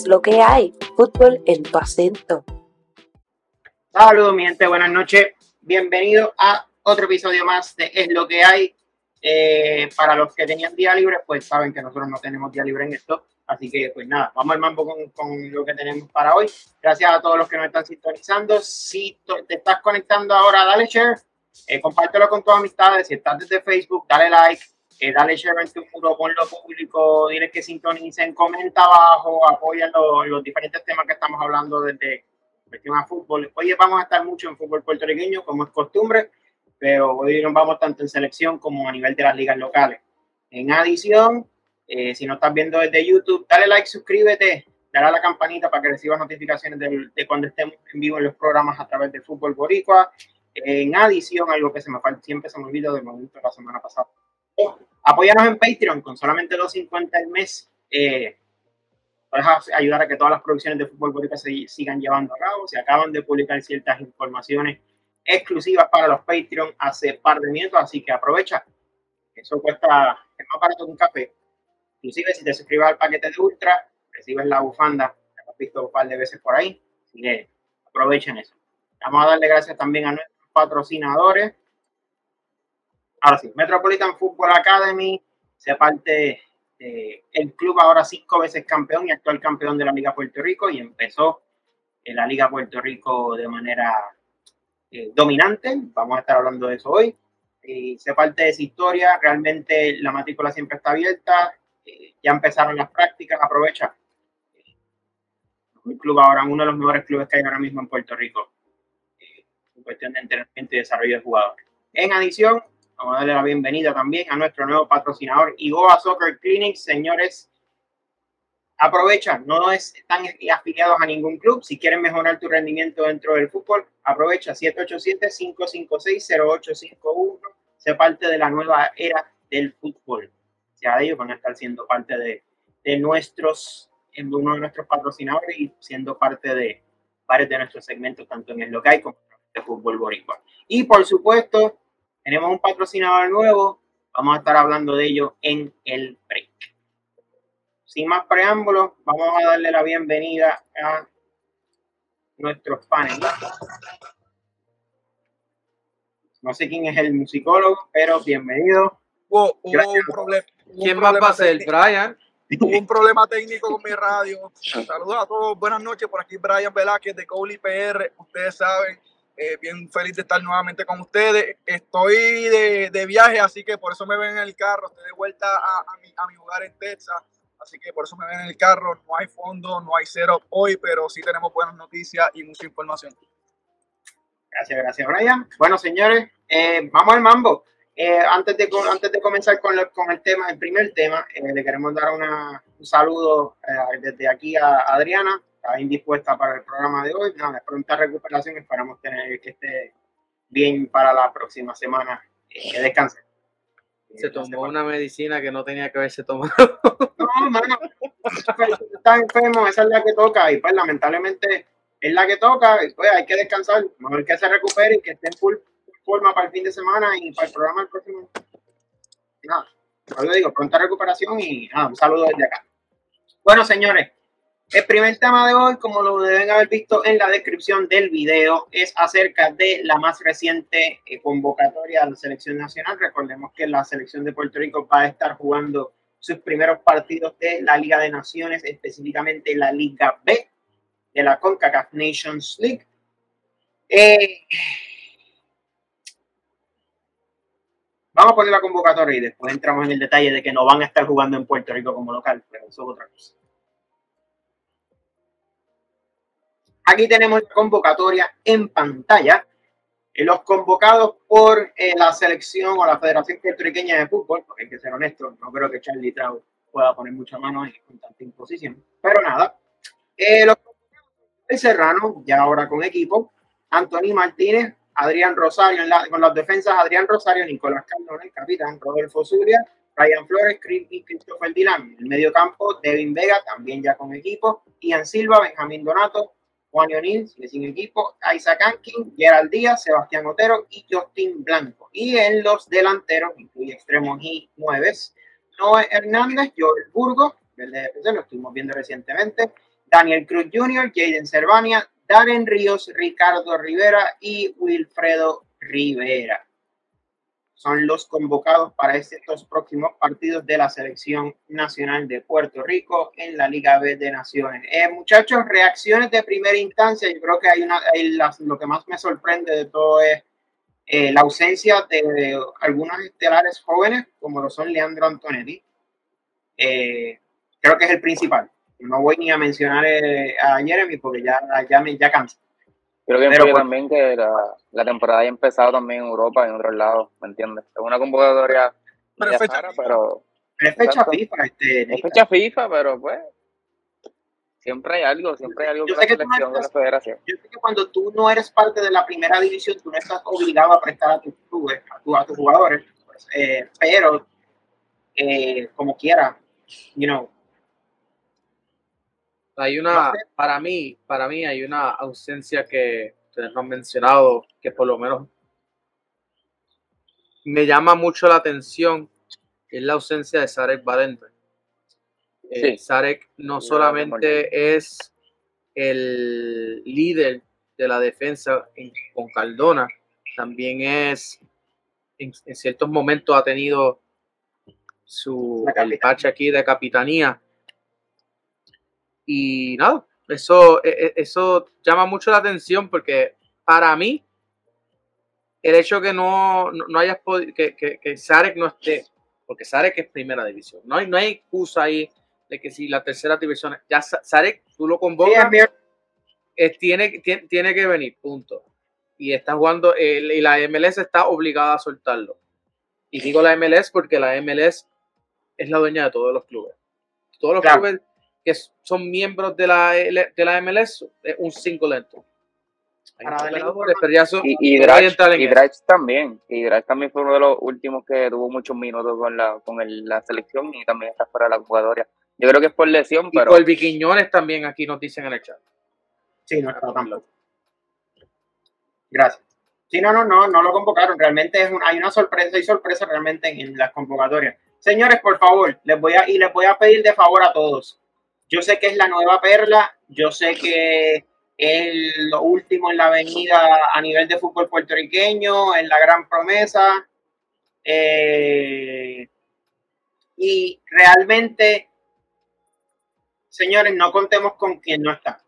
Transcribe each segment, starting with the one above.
Es lo que hay. Fútbol en tu acento. Saludos, mi gente. Buenas noches. Bienvenido a otro episodio más de Es lo que hay. Eh, para los que tenían día libre, pues saben que nosotros no tenemos día libre en esto. Así que, pues nada, vamos al mambo con, con lo que tenemos para hoy. Gracias a todos los que nos están sintonizando. Si te estás conectando ahora, dale share, eh, compártelo con tus amistades. Si estás desde Facebook, dale like, eh, dale share en tu muro, ponlo público, diles que sintonicen, comenta abajo, apoya los, los diferentes temas que estamos hablando desde cuestión a fútbol. Hoy vamos a estar mucho en fútbol puertorriqueño, como es costumbre pero hoy nos vamos tanto en selección como a nivel de las ligas locales. En adición, eh, si no estás viendo desde YouTube, dale like, suscríbete, dale a la campanita para que recibas notificaciones de, cuando estemos en vivo en los programas a través de Fútbol Boricua. En adición, algo que se me siempre se me olvidó del momento de la semana pasada. Apóyanos en Patreon con solamente 2.50 al mes. Eh, puedes ayudar a que todas las producciones de Fútbol Boricua se sigan llevando a cabo. Se acaban de publicar ciertas informaciones exclusivas para los Patreon hace par de minutos, así que aprovecha. Eso cuesta, es más barato que un café. Inclusive si te suscribes al paquete de Ultra, recibes la bufanda, que hemos visto un par de veces por ahí, así que aprovechen eso. Vamos a darle gracias también a nuestros patrocinadores. Ahora sí, Metropolitan Football Academy, se parte el club ahora cinco veces campeón y actual campeón de la Liga Puerto Rico y empezó en la Liga Puerto Rico de manera eh, dominante. Vamos a estar hablando de eso hoy. Se parte de esa historia. Realmente la matrícula siempre está abierta. Eh, ya empezaron las prácticas. Aprovecha. El club ahora, uno de los mejores clubes que hay ahora mismo en Puerto Rico. Eh, en cuestión de entrenamiento y desarrollo de jugadores. En adición, vamos a darle la bienvenida también a nuestro nuevo patrocinador, Igoa Soccer Clinic. Señores, Aprovecha, no están afiliados a ningún club. Si quieren mejorar tu rendimiento dentro del fútbol, aprovecha 787-556-0851. Sé parte de la nueva era del fútbol. Ya ellos van a estar siendo parte de, de nuestros, uno de nuestros patrocinadores y siendo parte de varios de nuestros segmentos, tanto en el local como en el fútbol boricua. Y por supuesto, tenemos un patrocinador nuevo. Vamos a estar hablando de ello en el break sin más preámbulos, vamos a darle la bienvenida a nuestros panelistas. No sé quién es el musicólogo, pero bienvenido. un problema. ¿Quién más va a ser? Brian. Hubo un problema técnico con mi radio. Saludos a todos, buenas noches. Por aquí Brian Velázquez de Cowley PR. Ustedes saben, eh, bien feliz de estar nuevamente con ustedes. Estoy de, viaje, así que por eso me ven en el carro. Estoy de vuelta a, mi, a mi hogar en Texas. Así que por eso me ven en el carro. No hay fondo, no hay cero hoy, pero sí tenemos buenas noticias y mucha información. Gracias, gracias, Brian. Bueno, señores, eh, vamos al mambo. Eh, antes, de, antes de comenzar con, con el tema, el primer tema, eh, le queremos dar una, un saludo desde aquí a Adriana, está indispuesta para el programa de hoy. Nada, pronta recuperación, esperamos tener que esté bien para la próxima semana. que descanse. Se tomó una medicina que no tenía que haberse tomado. No, mano. Está enfermo, esa es la que toca. Y pues lamentablemente es la que toca. Y pues hay que descansar. Mejor que se recupere y que esté en full forma para el fin de semana y para el programa el próximo. Nada. Yo digo, pronta recuperación y nada, un saludo desde acá. Bueno, señores, el primer tema de hoy, como lo deben haber visto en la descripción del video, es acerca de la más reciente eh, convocatoria de la selección nacional. Recordemos que la selección de Puerto Rico va a estar jugando sus primeros partidos de la Liga de Naciones, específicamente la Liga B de la CONCACAF Nations League. Eh, vamos a poner la convocatoria y después entramos en el detalle de que no van a estar jugando en Puerto Rico como local, pero eso es otra cosa. Aquí tenemos la convocatoria en pantalla. Los convocados por eh, la selección o la Federación Puertorriqueña de Fútbol, porque hay que ser honesto, no creo que Charlie Trau pueda poner mucha mano ahí con tanta imposición. Pero nada, eh, los el Serrano, ya ahora con equipo, Anthony Martínez, Adrián Rosario, con las defensas Adrián Rosario, Nicolás Cardona, el capitán, Rodolfo Zulia, Ryan Flores y Christopher Dylan. El medio campo, Devin Vega, también ya con equipo, Ian Silva, Benjamín Donato, Juan O'Neill sigue sin equipo, Isaac Ankin, Gerald Díaz, Sebastián Otero y Justin Blanco. Y en los delanteros, incluye extremos y nueves, Noé Hernández, Joel Burgos, del DFC, lo estuvimos viendo recientemente, Daniel Cruz Jr., Jaden Cervania, Darren Ríos, Ricardo Rivera y Wilfredo Rivera. Son los convocados para estos próximos partidos de la Selección Nacional de Puerto Rico en la Liga B de Naciones. Eh, muchachos, reacciones de primera instancia. Yo creo que hay una, lo que más me sorprende de todo es eh, la ausencia de, algunos estelares jóvenes, como lo son Leandro Antonetti. Eh, creo que es el principal. No voy ni a mencionar a Jeremy porque ya, ya me ya cansa. Creo que Pero también que la, la, temporada haya empezado también en Europa y en otros lados, ¿me entiendes? Es una convocatoria pero es fecha, pero es fecha FIFA, este, es fecha FIFA, pero pues siempre hay algo, siempre hay algo yo con la selección de la federación. Yo sé que cuando tú no eres parte de la primera división, tú no estás obligado a prestar a tus clubes, a, tus jugadores, pues, eh, pero eh, como quiera, you know, hay una, para mí, para mí hay una ausencia que ustedes no han mencionado, que por lo menos me llama mucho la atención, es la ausencia de Sarek Valente. Eh, Sarek no solamente es el líder de la defensa con Cardona, también es, en, ciertos momentos ha tenido su el aquí de capitanía y nada, eso, e, e, eso llama mucho la atención porque para mí, el hecho que no, no, hayas podido, que, que, que, Sarek no esté, porque Sarek es primera división, no hay, no hay excusa ahí de que si la tercera división, ya Sarek, tú lo convocas, tiene, tiene, tiene, que venir, punto. Y está jugando, y la MLS está obligada a soltarlo. Y digo la MLS porque la MLS es la dueña de todos los clubes. Todos los clubes que son miembros de la, de la MLS, es un cinco lento. Y, y, Drach, también. Y Drach también fue uno de los últimos que tuvo muchos minutos con la, con la selección y también está fuera de la jugadora. Yo creo que es por lesión, y pero. por Viquiñones también aquí nos dicen en el chat. Sí, no está tampoco. Gracias. Sí, no, no, no, no lo convocaron. Realmente es hay una sorpresa, y sorpresa realmente en, en, las convocatorias. Señores, por favor, les voy a, y les voy a pedir de favor a todos yo sé que es la nueva perla, yo sé que es lo último en la avenida a nivel de fútbol puertorriqueño, en la gran promesa. Eh, y realmente, señores, no contemos con quien no está.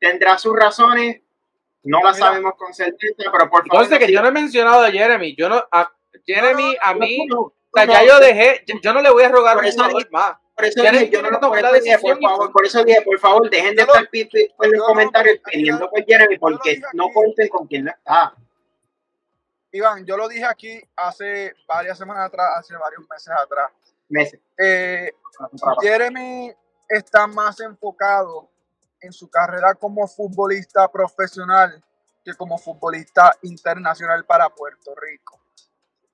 Tendrá sus razones, no las sabemos con certeza, pero por favor. Entonces, que yo no he mencionado a Jeremy. Yo no, a Jeremy, a mí, o sea, ya yo dejé, yo, no le voy a rogar un más. Por eso dije, yo no, por, eso dije, por favor, por eso dije, por favor, dejen de estar en los comentarios pidiendo por Jeremy porque no cuenten con quién no está. Iván, yo lo dije aquí hace varias semanas atrás, hace varios meses atrás. Meses. Eh, Jeremy está más enfocado en su carrera como futbolista profesional que como futbolista internacional para Puerto Rico.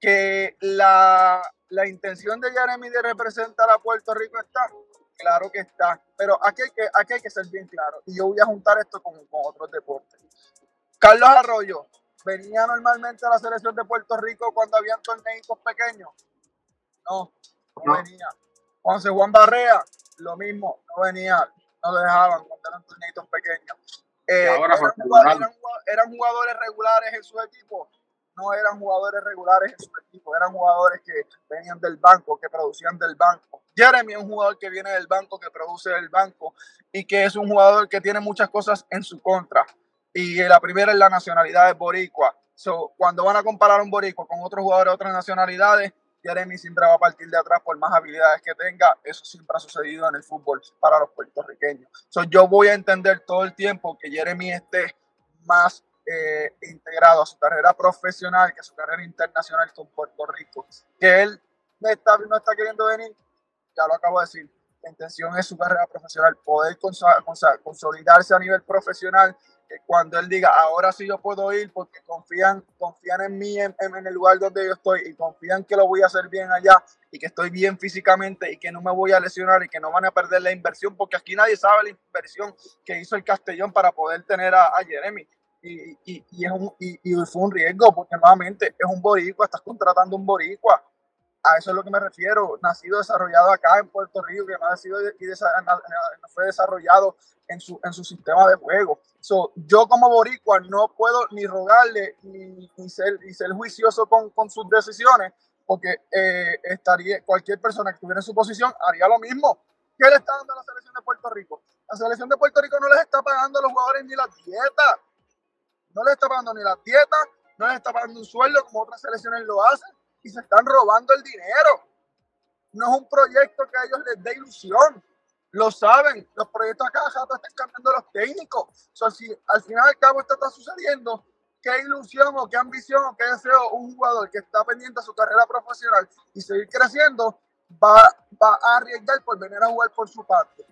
Que la la intención de Jeremy de representar a Puerto Rico está, claro que está, pero aquí hay que, aquí hay que ser bien claro, y yo voy a juntar esto con, con otros deportes. Carlos Arroyo venía normalmente a la selección de Puerto Rico cuando habían torneitos pequeños. No, no, venía. José Juan Barrea, lo mismo, no venía, no lo dejaban cuando eran torneitos pequeños. Eh, eran, eran, jugadores regulares en su equipo, no eran jugadores regulares en su equipo, eran jugadores que venían del banco, que producían del banco. Jeremy es un jugador que viene del banco, que produce del banco y que es un jugador que tiene muchas cosas en su contra. Y la primera es la nacionalidad de boricua. So, cuando van a comparar un boricua con otros jugadores de otras nacionalidades, Jeremy siempre va a partir de atrás por más habilidades que tenga. Eso siempre ha sucedido en el fútbol para los puertorriqueños. So, yo voy a entender todo el tiempo que Jeremy esté más eh, integrado a su carrera profesional que a su carrera internacional con Puerto Rico. Que él no está, no está queriendo venir, ya lo acabo de decir. La intención es su carrera profesional, poder consolidarse a nivel profesional. Que cuando él diga, ahora sí yo puedo ir porque confían, confían en mí, en, el lugar donde yo estoy y confían que lo voy a hacer bien allá y que estoy bien físicamente y que no me voy a lesionar y que no van a perder la inversión, porque aquí nadie sabe la inversión que hizo el Castellón para poder tener a, a Jeremy y, y, es un, y, fue un riesgo porque nuevamente es un boricua, estás contratando un boricua. a eso es lo que me refiero, nacido, desarrollado acá en Puerto Rico, que no ha sido y no fue desarrollado en su, en su sistema de juego. So, yo como boricua no puedo ni rogarle ni, ser, ni ser juicioso con, con sus decisiones, porque eh, estaría cualquier persona que estuviera en su posición haría lo mismo. ¿Qué le está dando a la selección de Puerto Rico? La selección de Puerto Rico no les está pagando a los jugadores ni la dieta. No les está pagando ni la dieta, no les está pagando un sueldo como otras selecciones lo hacen y se están robando el dinero. No es un proyecto que a ellos les dé ilusión. Lo saben, los proyectos acá están cambiando los técnicos. O si al final al cabo esto está sucediendo, qué ilusión o qué ambición o qué deseo un jugador que está pendiente de su carrera profesional y seguir creciendo va, va a arriesgar por venir a jugar por su parte.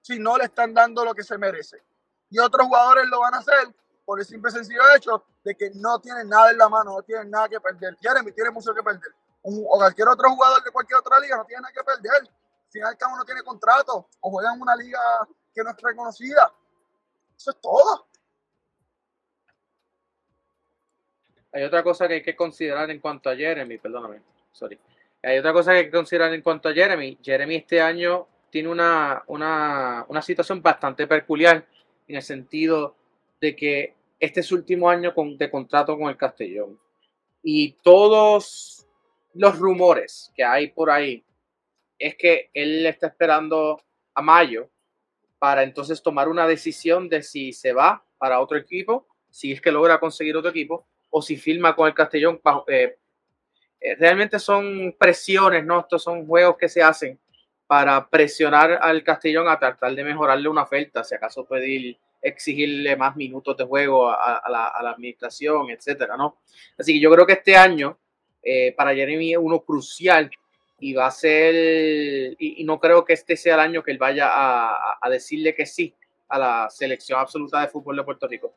Si no le están dando lo que se merece. Y otros jugadores lo van a hacer por el simple sencillo hecho de que no tienen nada en la mano, no tienen nada que perder. Jeremy tiene mucho que perder. o cualquier otro jugador de cualquier otra liga no tiene nada que perder. Al final, cada uno tiene contrato o juega en una liga que no es reconocida. Eso es todo. Hay otra cosa que hay que considerar en cuanto a Jeremy, perdóname, sorry. Hay otra cosa que hay que considerar en cuanto a Jeremy. Jeremy este año tiene una, una, una situación bastante peculiar en el sentido de que este es su último año de contrato con el Castellón. Y todos los rumores que hay por ahí es que él está esperando a mayo para entonces tomar una decisión de si se va para otro equipo, si es que logra conseguir otro equipo, o si firma con el Castellón. Eh, eh, realmente son presiones, ¿no? Estos son juegos que se hacen para presionar al Castellón a tratar de mejorarle una oferta, si acaso pedir exigirle más minutos de juego a, la, administración, etcétera, ¿no? Así que yo creo que este año eh, para Jeremy es uno crucial y va a ser, y, no creo que este sea el año que él vaya a, decirle que sí a la selección absoluta de fútbol de Puerto Rico.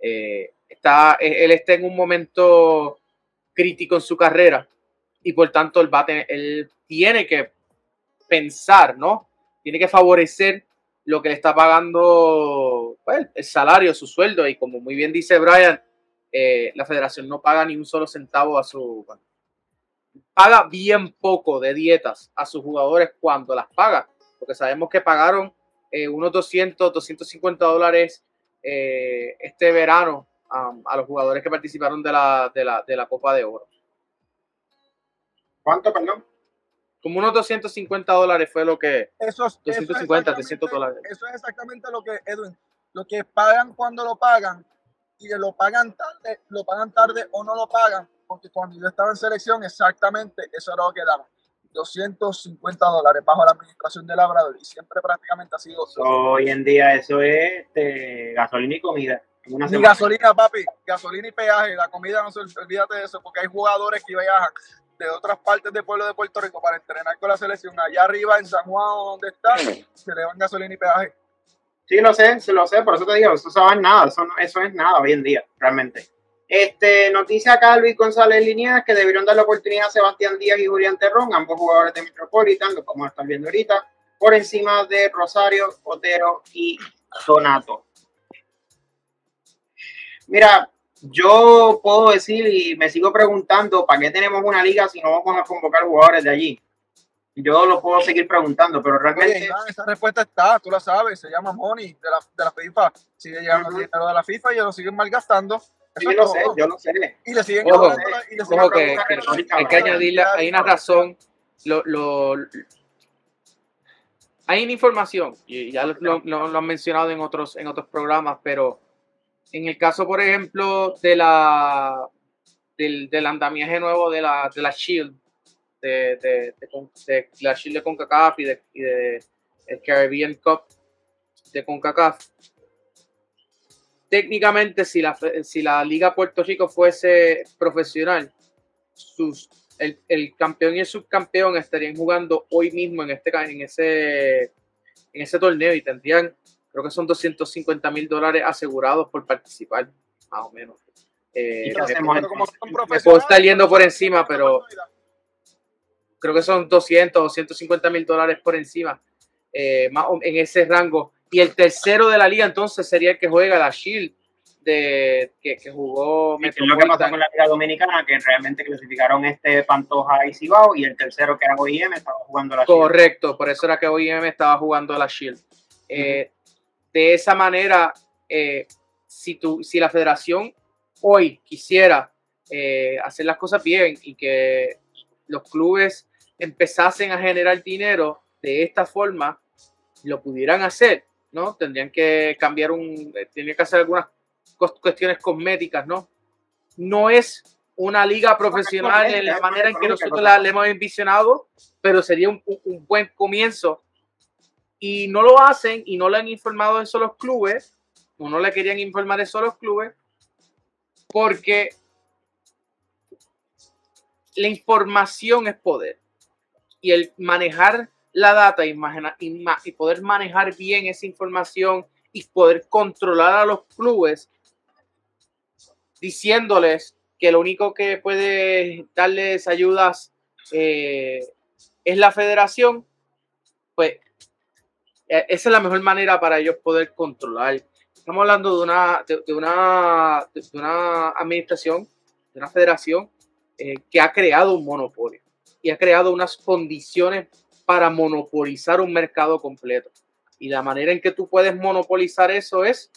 Eh, está, él está en un momento crítico en su carrera y por tanto él, va a él tiene que pensar, ¿no? Tiene que favorecer lo que le está pagando pues, el salario, su sueldo, y como muy bien dice Brian, eh, la federación no paga ni un solo centavo a su... paga bien poco de dietas a sus jugadores cuando las paga, porque sabemos que pagaron eh, unos 200, 250 dólares eh, este verano a los jugadores que participaron de la, de la, de la Copa de Oro. ¿Cuánto, perdón? Como unos 250 dólares fue lo que... Eso, 250, 300 dólares. Eso es exactamente lo que, Edwin, lo que pagan cuando lo pagan y lo pagan tarde, lo pagan tarde o no lo pagan, porque cuando yo estaba en selección exactamente eso era lo que daban. 250 dólares bajo la administración del Labrador y siempre prácticamente ha sido... Hoy en día eso es este, gasolina y comida. y gasolina, papi, gasolina y peaje, la comida no se olvídate de eso, porque hay jugadores que viajan de otras partes del pueblo de Puerto Rico para entrenar con la selección allá arriba en San Juan donde está, se le van gasolina y peaje. Sí, lo sé, se lo sé, por eso te digo, eso no nada, eso, eso es nada hoy en día, realmente. Este, noticia acá Luis González Lineas que debieron dar la oportunidad a Sebastián Díaz y Julián Terrón, ambos jugadores de Metropolitan, lo como están viendo ahorita, por encima de Rosario, Otero y Donato. Mira, yo puedo decir y me sigo preguntando, ¿para qué tenemos una liga si no vamos a convocar jugadores de allí? Yo lo puedo seguir preguntando, pero realmente... esa respuesta está, tú la sabes, se llama Money de la, de la FIFA. Sigue llegando el dinero de la FIFA y ellos lo siguen malgastando. Sí, yo lo sé, yo lo sé. Y le siguen ojo, y le siguen que, hay que añadirle, hay una razón. Lo, lo, hay una información, y ya lo, lo, han mencionado en otros, en otros programas, pero en el caso, por ejemplo, de la del, andamiaje nuevo de la, de la Shield, de, la Shield de CONCACAF y de, y de el Caribbean Cup de CONCACAF, técnicamente si la, si la Liga Puerto Rico fuese profesional, sus, el, el, campeón y el subcampeón estarían jugando hoy mismo en, este, en, ese, en ese torneo y tendrían creo que son 250 mil dólares asegurados por participar, más o menos. Eh, me, puedo estar yendo por encima, pero creo que son 200 o 150 mil dólares por encima, eh, más en ese rango. Y el tercero de la liga entonces sería el que juega la Shield. de que, jugó es lo que pasó con la Liga Dominicana, que realmente clasificaron este Pantoja y Cibao, y el tercero que era OIM estaba jugando la Shield. Correcto, por eso era que OIM estaba jugando la Shield. Eh, de esa manera, eh, si, tu, si la federación hoy quisiera eh, hacer las cosas bien y que los clubes empezasen a generar dinero de esta forma, lo pudieran hacer, ¿no? Tendrían que cambiar un, tendrían que hacer algunas cuestiones cosméticas, ¿no? No es una liga profesional en la manera en que nosotros la, hemos envisionado, pero sería un, buen comienzo. Y no lo hacen y no le han informado eso a los clubes, o no le querían informar eso a los clubes, porque la información es poder. Y el manejar la data y, y poder manejar bien esa información y poder controlar a los clubes diciéndoles que lo único que puede darles ayudas eh, es la federación, pues esa es la mejor manera para ellos poder controlar. Estamos hablando de una, de, una, de una administración, de una federación eh, que ha creado un monopolio y ha creado unas condiciones para monopolizar un mercado completo. Y la manera en que tú puedes monopolizar eso es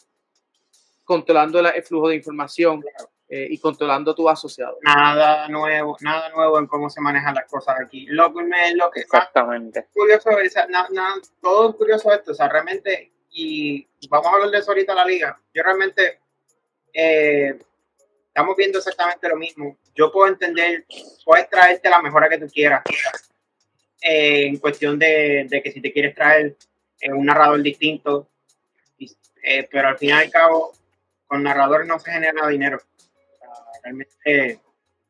controlando el flujo de información eh, y controlando tu asociado. Nada nuevo, nada nuevo en cómo se manejan las cosas aquí. Lo, lo que Exactamente. curioso, todo es curioso esto, o sea, realmente, y vamos a hablar de eso ahorita en la liga, yo realmente eh, estamos viendo exactamente lo mismo. Yo puedo entender, puedes traerte la mejora que tú quieras. Eh, en cuestión de, de, que si te quieres traer un narrador distinto, pero al fin y al cabo con narradores no se genera dinero. Realmente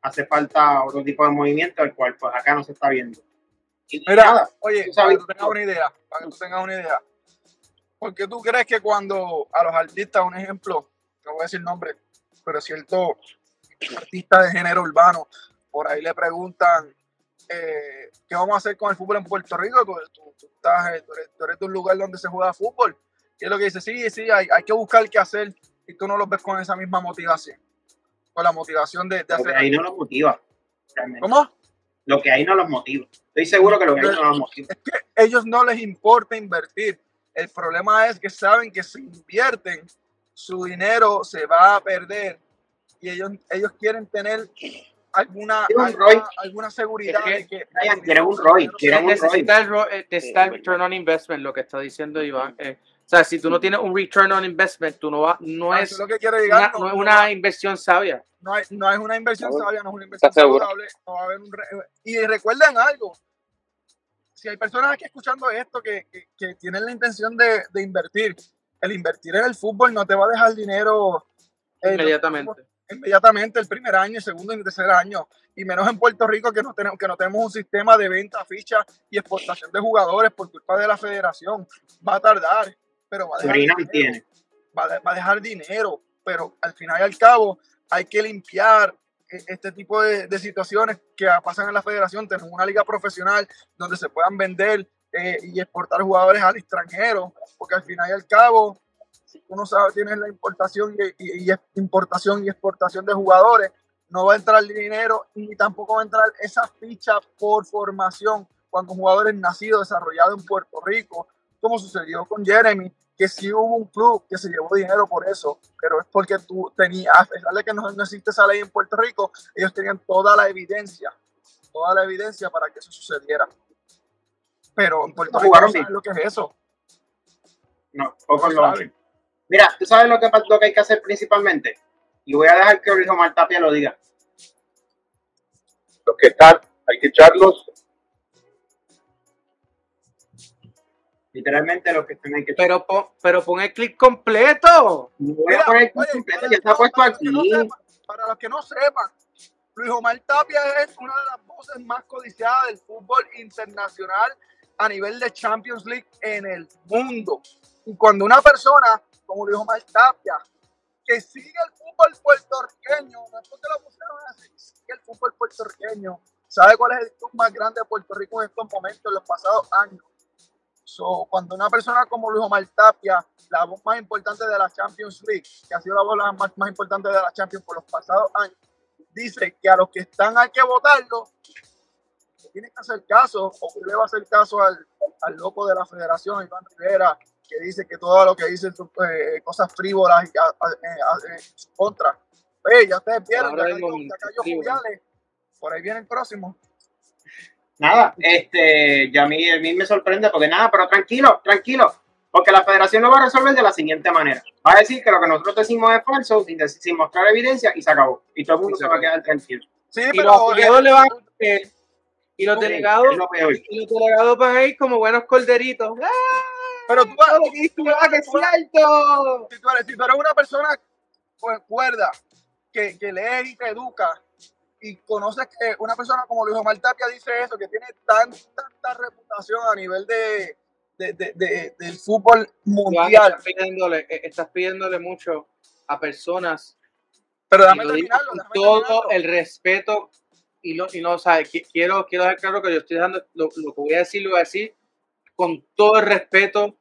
hace falta otro tipo de movimiento, el cual pues acá no se está viendo. Mira, oye, para que tú tengas una idea, para que tú tengas una idea, ¿por qué tú crees que cuando a los artistas, un ejemplo, no voy a decir nombre, pero cierto artista de género urbano, por ahí le preguntan eh, qué vamos a hacer con el fútbol en Puerto Rico, tú, estás, tú, eres, de un lugar donde se juega fútbol, y es lo que dice, sí, sí, hay, hay que buscar qué hacer, y tú no los ves con esa misma motivación. Con la motivación de, hacer. ahí no los motiva. ¿Cómo? Lo que ahí no los motiva. Estoy seguro que lo que ahí no los motiva. Es que ellos no les importa invertir. El problema es que saben que si invierten, su dinero se va a perder y ellos, ellos quieren tener alguna, alguna, seguridad de que quieren un ROI, quieren un ROI. Necesita el, return on investment, lo que está diciendo Iván. Eh, o sea, si tú no tienes un return on investment, tú no, va, no, ah, es, lo que quiero una, no, es una inversión sabia. No, no es una inversión sabia, no es una inversión saludable. No va a haber un y recuerden algo, si hay personas aquí escuchando esto que, que, que tienen la intención de, de, invertir, el invertir en el fútbol no te va a dejar dinero eh, inmediatamente. inmediatamente el primer año, el segundo y el tercer año, y menos en Puerto Rico que no tenemos, que no tenemos un sistema de venta, ficha y exportación de jugadores por culpa de la federación. Va a tardar pero va a dejar, dinero, va a, dejar dinero, pero al final y al cabo hay que limpiar e, este tipo de, situaciones que pasan en la federación, tenemos una liga profesional donde se puedan vender eh, y exportar jugadores al extranjero, porque al final y al cabo, si tú no sabes, tienes la importación y, importación y exportación de jugadores, no va a entrar dinero ni tampoco va a entrar esa ficha por formación. Cuando un jugador es nacido, desarrollado en Puerto Rico, como sucedió con Jeremy, que sí hubo un club que se llevó dinero por eso, pero es porque tú tenías, a pesar de que no, existe esa ley en Puerto Rico, ellos tenían toda la evidencia, toda la evidencia para que eso sucediera. Pero en Puerto Rico no sabes lo que es eso. No, poco lo Mira, ¿tú sabes lo que, lo que hay que hacer principalmente? Y voy a dejar que Orijo Martapia lo diga. Lo que están, hay que echarlos Literalmente lo que tienen que Pero, pero pon el clic completo. voy a poner el completo, ya está puesto aquí. para los que no sepan, Luis Omar Tapia es una de las voces más codiciadas del fútbol internacional a nivel de Champions League en el mundo. Y cuando una persona como Luis Omar Tapia, que sigue el fútbol puertorriqueño, no es porque lo pusieron así, sigue el fútbol puertorriqueño, sabe cuál es el club más grande de Puerto Rico en estos momentos, en los pasados años, So, cuando una persona como Luis Omar Tapia, la voz más importante de la Champions League, que ha sido la voz más, más importante de la Champions por los pasados años, dice que a los que están hay que votarlo, tiene que hacer caso, o que le va a hacer caso al, al loco de la federación, Iván Rivera, que dice que todo lo que dicen son eh, cosas frívolas y en su contra. Oye, ya ustedes vieron, ya cayó, ya cayó por ahí viene el próximo. Nada, este, ya a mí, a mí me sorprende porque nada, pero tranquilo, tranquilo, porque la federación lo va a resolver de la siguiente manera. Va a decir que lo que nosotros decimos es falso, sin, sin mostrar evidencia, y se acabó. Y todo el mundo se va a quedar tranquilo. Sí, y pero los le van y los delegados, y los delegados van a ir como buenos corderitos. ¡Ah! Pero tú. Si tú, tú eres una persona pues, cuerda, que, que lee y te educa, y conoces que una persona como Luis Omar Tapia dice eso, que tiene tanta, tanta reputación a nivel de, de, de, del fútbol mundial. Estás pidiéndole, eh, estás pidiéndole mucho a personas. Pero dame terminarlo. Todo el respeto y no, y no o sea, quiero, quiero dejar claro que yo estoy dando lo, lo, que voy a decir, lo voy a decir con todo el respeto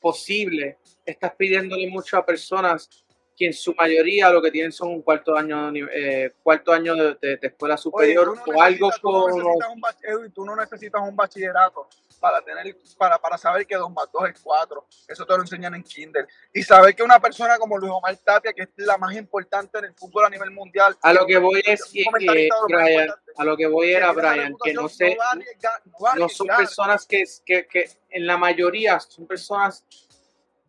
posible. Estás pidiéndole mucho a personas que en su mayoría lo que tienen son un cuarto año eh, cuarto año de, escuela superior o algo como tú no necesitas un bachillerato para tener para, para saber que 2 más 2 es 4 eso te lo enseñan en kinder. Y saber que una persona como Luis Omar Tapia que es la más importante en el fútbol a nivel mundial a lo que voy es que, Brian a lo que voy era Brian que no sé no, son personas que, que, que en la mayoría son personas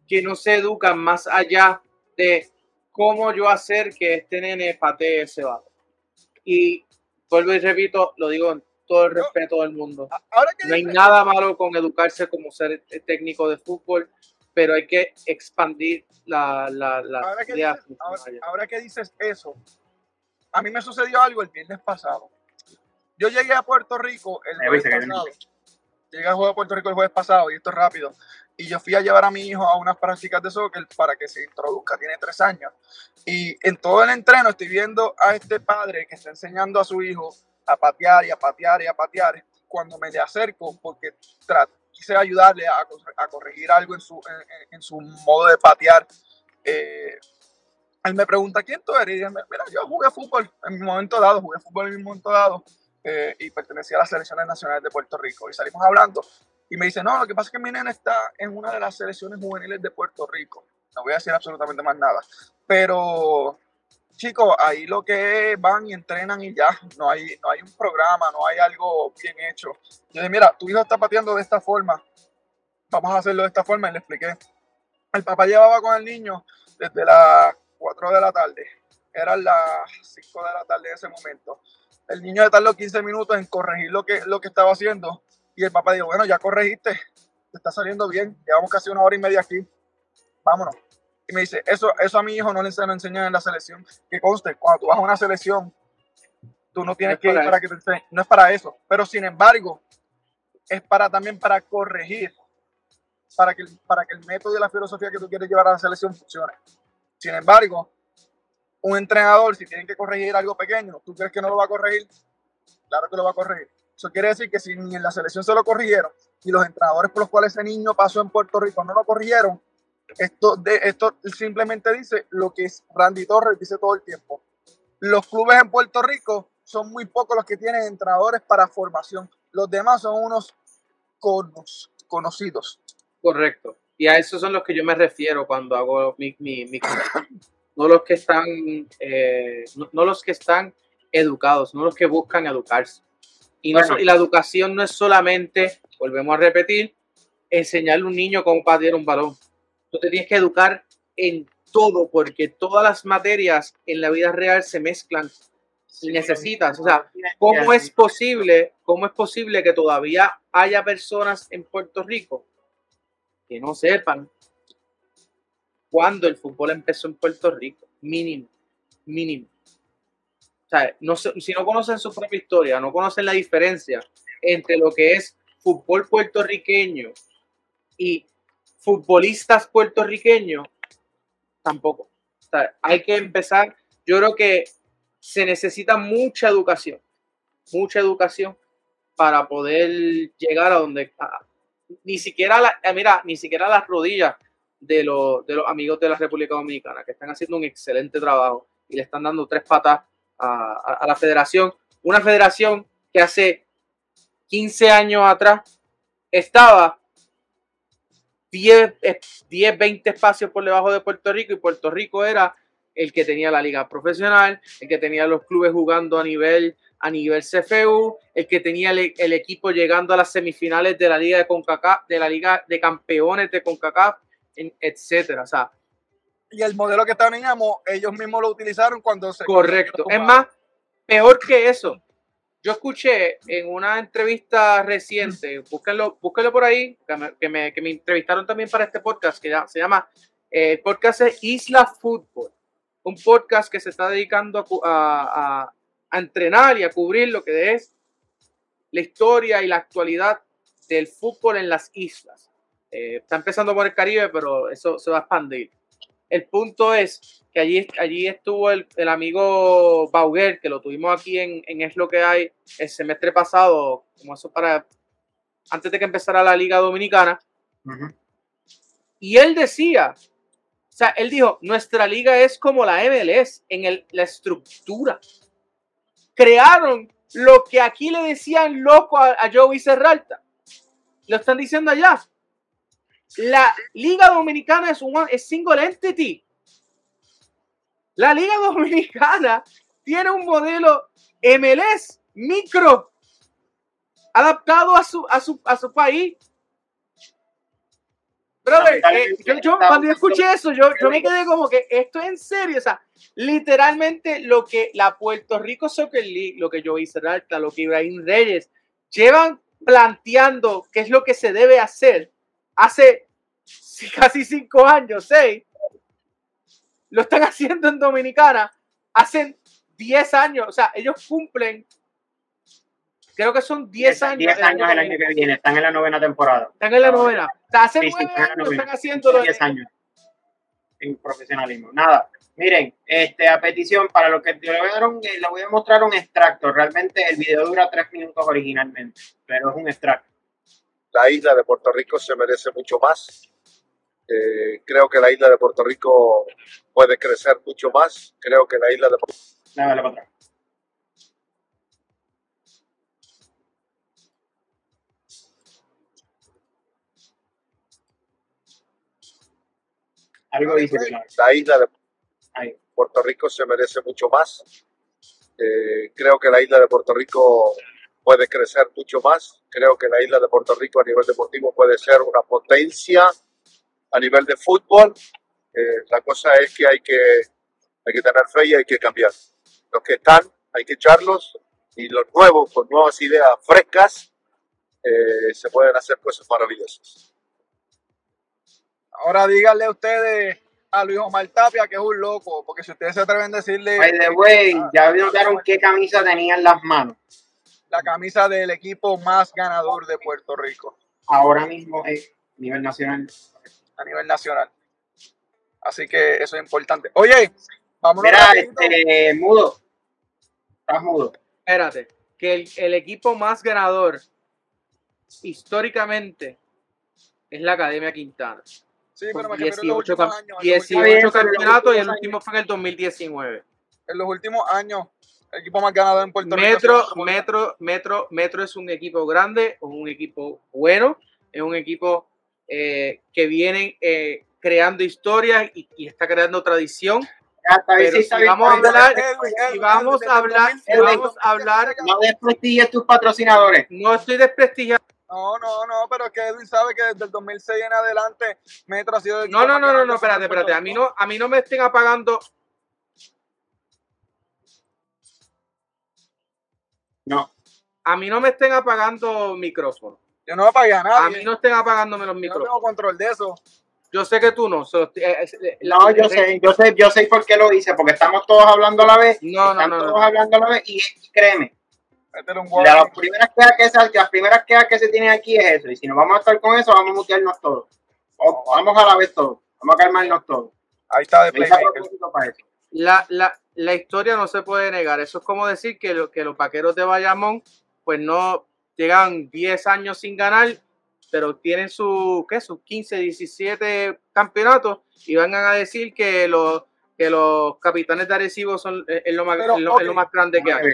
que no se educan más allá de cómo yo hacer que este nene patee ese vato. Y vuelvo y repito, lo digo en todo el respeto del mundo. no hay nada malo con educarse como ser técnico de fútbol, pero hay que expandir la, la, la ahora, que dices, ahora, que dices eso, a mí me sucedió algo el viernes pasado. Yo llegué a Puerto Rico el jueves pasado. Llegué a Puerto Rico el jueves pasado y esto es rápido y yo fui a llevar a mi hijo a unas prácticas de soccer para que se introduzca, tiene tres años. Y en todo el entreno estoy viendo a este padre que está enseñando a su hijo a patear y a patear y a patear. Cuando me le acerco, porque quise ayudarle a, a, corregir algo en su, en, su modo de patear, eh, él me pregunta, ¿quién tú eres? Y yo, mira, yo jugué fútbol en mi momento dado, jugué fútbol en mi momento dado. Eh, y pertenecía a las selecciones nacionales de Puerto Rico. Y salimos hablando y me dice, no, lo que pasa es que mi nena está en una de las selecciones juveniles de Puerto Rico. No voy a decir absolutamente más nada. Pero, chicos, ahí lo que van y entrenan y ya. No hay, no hay un programa, no hay algo bien hecho. Yo dije, mira, tu hijo está pateando de esta forma. Vamos a hacerlo de esta forma. Y le expliqué. El papá llevaba con el niño desde las 4 de la tarde. Eran las 5 de la tarde en ese momento. El niño de tardó 15 minutos en corregir lo que, lo que estaba haciendo y el papá dijo, bueno, ya corregiste, te está saliendo bien, llevamos casi una hora y media aquí, vámonos. Y me dice, eso, eso a mi hijo no le enseñan en la selección. Que conste, cuando tú vas a una selección, tú no tienes que ir para que te enseñen. No es para eso. Pero sin embargo, es para también para corregir, para que, para que el método y la filosofía que tú quieres llevar a la selección funcione. Sin embargo, un entrenador, si tiene que corregir algo pequeño, ¿tú crees que no lo va a corregir? Claro que lo va a corregir. Eso quiere decir que si ni en la selección se lo corrigieron y los entrenadores por los cuales ese niño pasó en Puerto Rico no lo corrigieron, esto, de, esto simplemente dice lo que Randy Torres dice todo el tiempo. Los clubes en Puerto Rico son muy pocos los que tienen entrenadores para formación. Los demás son unos conocidos. Correcto. Y a esos son los que yo me refiero cuando hago mi... mi, no los que están... Eh, no los que están educados, no los que buscan educarse. Y, la educación no es solamente, volvemos a repetir, enseñarle a un niño cómo patear un balón. Tú te tienes que educar en todo, porque todas las materias en la vida real se mezclan y necesitas. O sea, ¿cómo es posible, cómo es posible que todavía haya personas en Puerto Rico que no sepan cuándo el fútbol empezó en Puerto Rico? Mínimo, mínimo no, si no conocen su propia historia, no conocen la diferencia entre lo que es fútbol puertorriqueño y futbolistas puertorriqueños, tampoco. hay que empezar, yo creo que se necesita mucha educación, mucha educación para poder llegar a donde, ni siquiera, la, eh, mira, ni siquiera las rodillas de, los, de los amigos de la República Dominicana, que están haciendo un excelente trabajo y le están dando tres patas a, la federación. Una federación que hace 15 años atrás estaba 10, 10, 20 espacios por debajo de Puerto Rico y Puerto Rico era el que tenía la liga profesional, el que tenía los clubes jugando a nivel a nivel CFU, el que tenía el, equipo llegando a las semifinales de la liga de CONCACAF, de la liga de campeones de CONCACAF, etcétera, o sea, y el modelo que teníamos, ellos mismos lo utilizaron cuando se Correcto. Es más, peor que eso. Yo escuché en una entrevista reciente, búsquenlo, búsquenlo por ahí, que me, que me, entrevistaron también para este podcast, que ya, se llama eh, el podcast de Isla Fútbol, un podcast que se está dedicando a, a, entrenar y a cubrir lo que es la historia y la actualidad del fútbol en las islas. Eh, está empezando por el Caribe, pero eso se va a expandir. El punto es que allí, allí estuvo el, el amigo Bauguer, que lo tuvimos aquí en, en, Es lo que hay el semestre pasado, como eso para antes de que empezara la Liga Dominicana. Y él decía, o sea, él dijo, nuestra liga es como la MLS en el, la estructura. Crearon lo que aquí le decían loco a, a Joey Serralta. Lo están diciendo allá. La Liga Dominicana es un es single entity. La Liga Dominicana tiene un modelo MLS micro adaptado a su, a su, a su país. Brother, eh, yo, cuando yo escuché eso, yo, yo me quedé como que esto es en serio. O sea, literalmente lo que la Puerto Rico Soccer League, lo que yo hice, lo que Ibrahim Reyes llevan planteando qué es lo que se debe hacer hace casi cinco años, seis, lo están haciendo en Dominicana hace 10 años. O sea, ellos cumplen, creo que son 10 años. 10 años el año que viene, están en la novena temporada. Están en la novena. O sea, hace 9 años están haciendo 10 años en profesionalismo. Nada, miren, este, a petición, para lo que le voy, a un, le voy a mostrar un extracto. Realmente el video dura 3 minutos originalmente, pero es un extracto. La isla de Puerto Rico se merece mucho más eh, creo que la isla de Puerto Rico puede crecer mucho más. Creo que la isla de Puerto. Algo dice La isla de Puerto Rico se merece mucho más. Eh, creo que la isla de Puerto Rico puede crecer mucho más. Creo que la isla de Puerto Rico a nivel deportivo puede ser una potencia a nivel de fútbol, eh, la cosa es que hay, que hay que tener fe y hay que cambiar. Los que están, hay que echarlos y los nuevos, con nuevas ideas frescas, eh, se pueden hacer cosas maravillosas. Ahora díganle ustedes a Luis Omar Tapia que es un loco, porque si ustedes se atreven a decirle... By the way, ah, ya notaron qué camisa tenía en las manos. La camisa del equipo más ganador de Puerto Rico. Ahora mismo es nivel nacional a nivel nacional. Así que eso es importante. Oye, vamos a este, mudo. Estás mudo. Espérate, que el, equipo más ganador históricamente es la Academia Quintana. Sí, pero me 18, años, 18 campeonatos y el último fue en el 2019. En los últimos años, el equipo más ganador en Puerto Metro, Rico. Metro, Metro, Metro es un equipo grande, es un equipo bueno, es un equipo eh, que vienen eh, creando historias y, está creando tradición. Pero si vamos a hablar, si vamos a hablar, vamos a hablar. No desprestigies tus patrocinadores. No estoy desprestigiando. No, no, no, pero que Edwin sabe que desde el 2006 en adelante Metro ha sido. no, no, no, no, no, espérate, espérate. A mí no, a mí no me estén apagando. No. A mí no me estén apagando micrófono. Yo no apagué a nadie. A mí no estén apagándome los micrófonos. Yo no tengo control de eso. Yo sé que tú no. Eh, eh, no, yo sé, yo sé, yo sé por qué lo hice, porque estamos todos hablando a la vez. No, no, no. todos hablando a la vez y, créeme. las primeras quejas que, las primeras quejas que se tienen aquí es eso. Y si nos vamos a estar con eso, vamos a mutearnos todos. vamos a la vez todos. Vamos a calmarnos todos. Ahí está de La, la, la historia no se puede negar. Eso es como decir que, que los vaqueros de Bayamón, pues no llegan 10 años sin ganar, pero tienen su, ¿qué? sus 15, 17 campeonatos y van a decir que los que los capitanes de Arecibo son es lo más, lo, más grande que hay.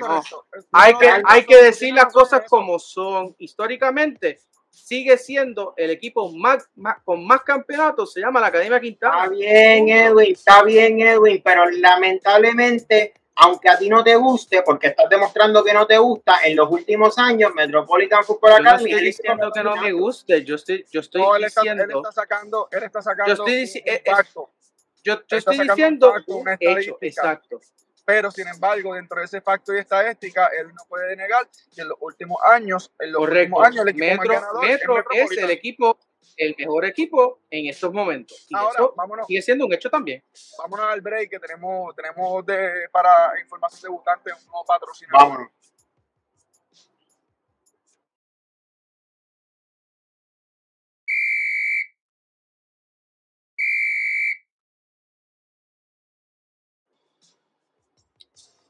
Hay que, hay que decir las cosas como son. Históricamente, sigue siendo el equipo más, con más campeonatos, se llama la Academia Quintana. Está bien, Edwin, está bien, Edwin, pero lamentablemente, aunque a ti no te guste, porque estás demostrando que no te gusta, en los últimos años, Metropolitan Football Academy. Yo estoy diciendo que no me guste, yo estoy, yo estoy diciendo. Él está, sacando, él está sacando. Yo estoy, eh, eh, yo, yo estoy diciendo un hecho, exacto. Pero sin embargo, dentro de ese facto y estadística, él no puede negar que en los últimos años, en los últimos años, el equipo Metro, Metro es, el equipo, el mejor equipo en estos momentos. Y Ahora, eso vámonos, sigue siendo un hecho también. Vámonos al break que tenemos, tenemos de, para información debutante un nuevo patrocinador. Vámonos.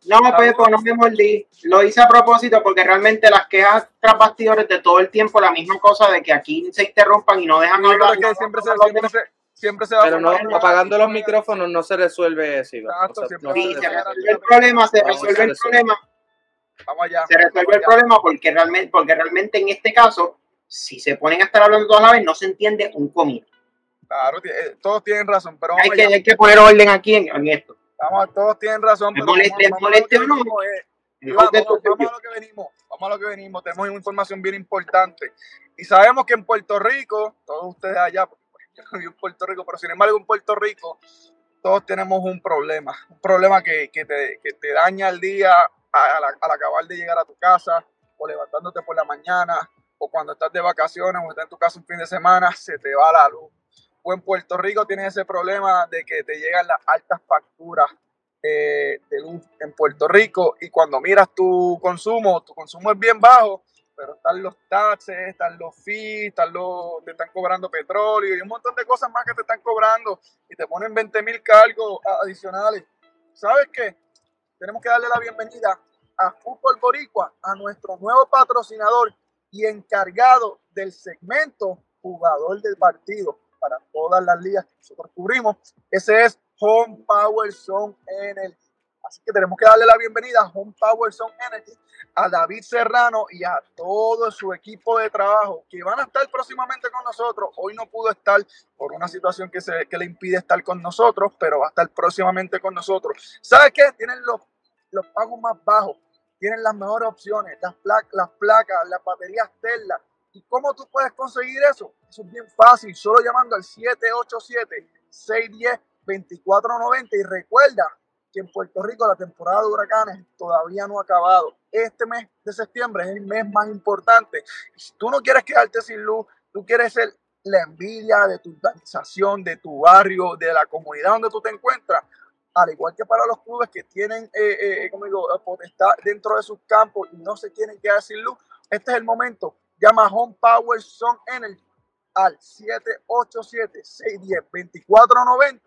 No, Pepo, no me mordí. Lo hice a propósito porque realmente las quejas tras bastidores de todo el tiempo, la misma cosa de que aquí se interrumpan y no dejan hablar. siempre, se, siempre, se, siempre se va Pero no, apagando los micrófonos no se resuelve eso. Exacto, se, resuelve el problema, se resuelve el problema. Vamos allá. Se resuelve el problema porque realmente, porque realmente en este caso, si se ponen a estar hablando toda la vez, no se entiende un comino. Claro, eh, todos tienen razón, pero hay, que, hay que poner orden aquí en esto. Vamos, todos tienen razón. Pero moleste, vamos, moleste o no. Vamos, a lo que venimos, vamos a lo que venimos. Tenemos una información bien importante. Y sabemos que en Puerto Rico, todos ustedes allá, pues, yo no vivo en Puerto Rico, pero sin embargo en Puerto Rico, todos tenemos un problema. Un problema que, que, te, que te, daña el día al, al acabar de llegar a tu casa, o levantándote por la mañana, o cuando estás de vacaciones, o estás en tu casa un fin de semana, se te va la luz o en Puerto Rico tienes ese problema de que te llegan las altas facturas eh, de luz en Puerto Rico y cuando miras tu consumo, tu consumo es bien bajo, pero están los taxes, están los fees, están te están cobrando petróleo y un montón de cosas más que te están cobrando y te ponen 20 mil cargos adicionales. ¿Sabes qué? Tenemos que darle la bienvenida a Fútbol Boricua, a nuestro nuevo patrocinador y encargado del segmento jugador del partido para todas las ligas que nosotros cubrimos. Ese es Home Power Zone Energy. Así que tenemos que darle la bienvenida a Home Power Zone Energy, a David Serrano y a todo su equipo de trabajo que van a estar próximamente con nosotros. Hoy no pudo estar por una situación que, se, que le impide estar con nosotros, pero va a estar próximamente con nosotros. ¿Sabes qué? Tienen los, los pagos más bajos, tienen las mejores opciones, las, las placas, las baterías Tesla ¿Y cómo tú puedes conseguir eso? Eso es bien fácil, solo llamando al 787-610-2490 y recuerda que en Puerto Rico la temporada de huracanes todavía no ha acabado. Este mes de septiembre es el mes más importante. si tú no quieres quedarte sin luz, tú quieres ser la envidia de tu organización, de tu barrio, de la comunidad donde tú te encuentras, al igual que para los clubes que tienen, eh, eh, como digo, potestad dentro de sus campos y no se quieren quedar sin luz, este es el momento Llama Home Power Sun Energy al 787-610-2490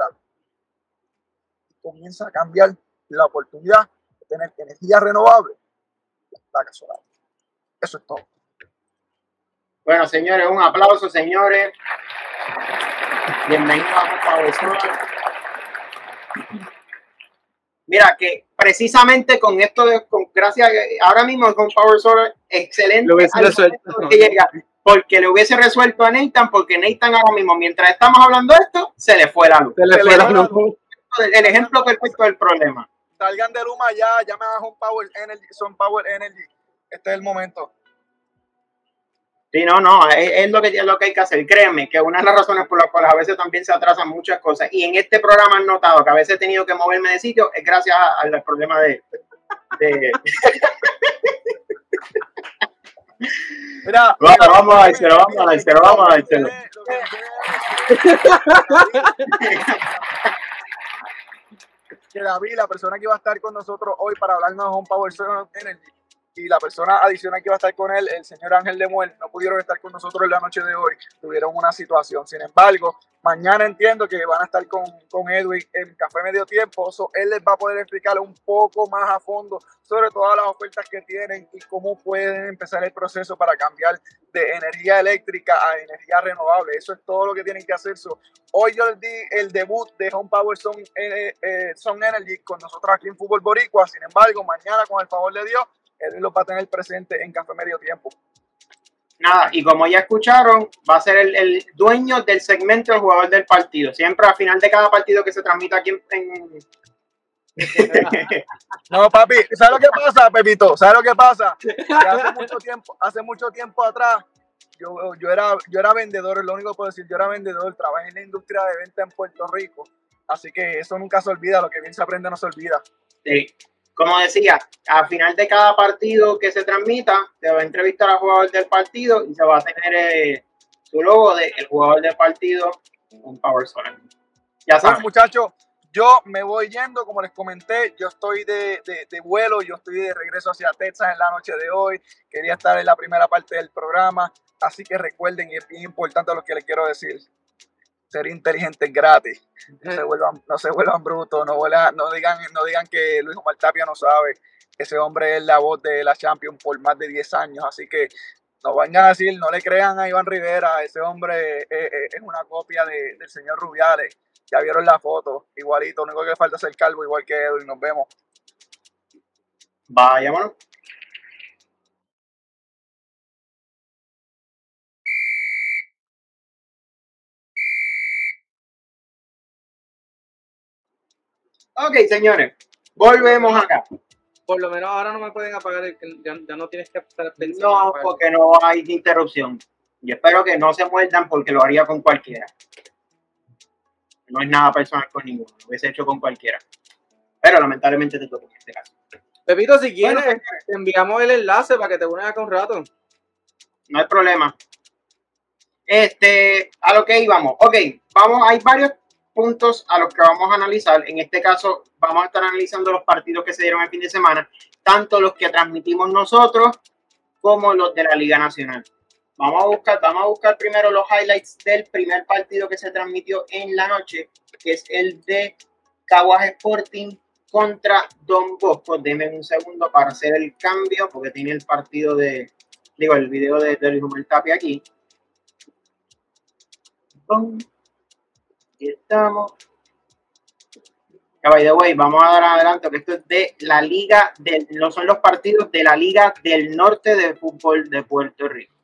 y comienza a cambiar la oportunidad de tener energía renovable las placas. Eso es todo. Bueno, señores, un aplauso, señores. Bienvenidos a Home Power Sun. Mira que precisamente con esto de, con, gracias, ahora mismo con Power Solar, excelente. porque le hubiese resuelto a Nathan, porque Nathan ahora mismo, mientras estamos hablando de esto, se le fue la luz. Se le fue la luz. El ejemplo perfecto del problema. Salgan de Luma ya, llamen a Home Power Energy, son Power Energy. Este es el momento. Sí, no, no, es, lo, que, es lo que hay que hacer. Créeme que una de las razones por las cuales a veces también se atrasan muchas cosas, y en este programa han notado que a veces he tenido que moverme de sitio, es gracias al problema de... de... Mira, vamos a decirlo, vamos a decirlo, vamos a decirlo. Que David, la persona que va a estar con nosotros hoy para hablarnos de Home Power Energy, y la persona adicional que va a estar con él, el señor Ángel Lemuel, no pudieron estar con nosotros en la noche de hoy, tuvieron una situación. Sin embargo, mañana entiendo que van a estar con, con Edwin en Café Medio Tiempo, él les va a poder explicar un poco más a fondo sobre todas las ofertas que tienen y cómo pueden empezar el proceso para cambiar de energía eléctrica a energía renovable. Eso es todo lo que tienen que hacer. hoy yo les di el debut de Home Power Sun, eh, eh, Energy con nosotros aquí en Fútbol Boricua. Sin embargo, mañana, con el favor de Dios, él lo va a tener presente en Café Medio Tiempo. Nada, y como ya escucharon, va a ser el, dueño del segmento del jugador del partido. Siempre al final de cada partido que se transmite aquí en, no, papi, ¿sabes lo que pasa, Pepito? ¿Sabes lo que pasa? hace mucho tiempo, hace mucho tiempo atrás, yo, yo, era, yo era vendedor, lo único que puedo decir, yo era vendedor, trabajé en la industria de venta en Puerto Rico, así que eso nunca se olvida, lo que bien se aprende no se olvida. Sí como decía, al final de cada partido que se transmita, se va a entrevistar al jugador del partido y se va a tener eh, su logo de el jugador del partido con Power Solar. Ya saben. muchachos, yo me voy yendo, como les comenté, yo estoy de, de, vuelo, yo estoy de regreso hacia Texas en la noche de hoy. Quería estar en la primera parte del programa, así que recuerden, y es bien importante lo que les quiero decir ser inteligentes gratis. No se vuelvan, no se vuelvan brutos, no, no, digan, no digan que Luis Omar Tapia no sabe. Ese hombre es la voz de la Champions por más de 10 años, así que no vayan a decir, no le crean a Iván Rivera, ese hombre es, una copia del señor Rubiales. Ya vieron la foto, igualito, lo único que le falta es el calvo, igual que Edwin. Nos vemos. Vaya, bueno. Ok, señores, volvemos acá. Por lo menos ahora no me pueden apagar, el, ya, ya no tienes que estar pensando. No, porque no hay interrupción. Y espero que no se muerdan porque lo haría con cualquiera. No es nada personal con ninguno, lo hubiese hecho con cualquiera. Pero lamentablemente te toca en este caso. Pepito, si quieres, te enviamos el enlace para que te unas acá un rato. No hay problema. Este, a lo que íbamos. Ok, vamos, hay varios puntos a los que vamos a analizar. En este caso, vamos a estar analizando los partidos que se dieron el fin de semana, tanto los que transmitimos nosotros como los de la Liga Nacional. Vamos a buscar, vamos a buscar primero los highlights del primer partido que se transmitió en la noche, que es el de Caguas Sporting contra Don Bosco. Denme un segundo para hacer el cambio, porque tiene el partido de, digo, el video de, de Luis Tapia aquí estamos. By the way, vamos a dar adelanto que esto es de la Liga del, no son los partidos de la Liga del Norte de Fútbol de Puerto Rico.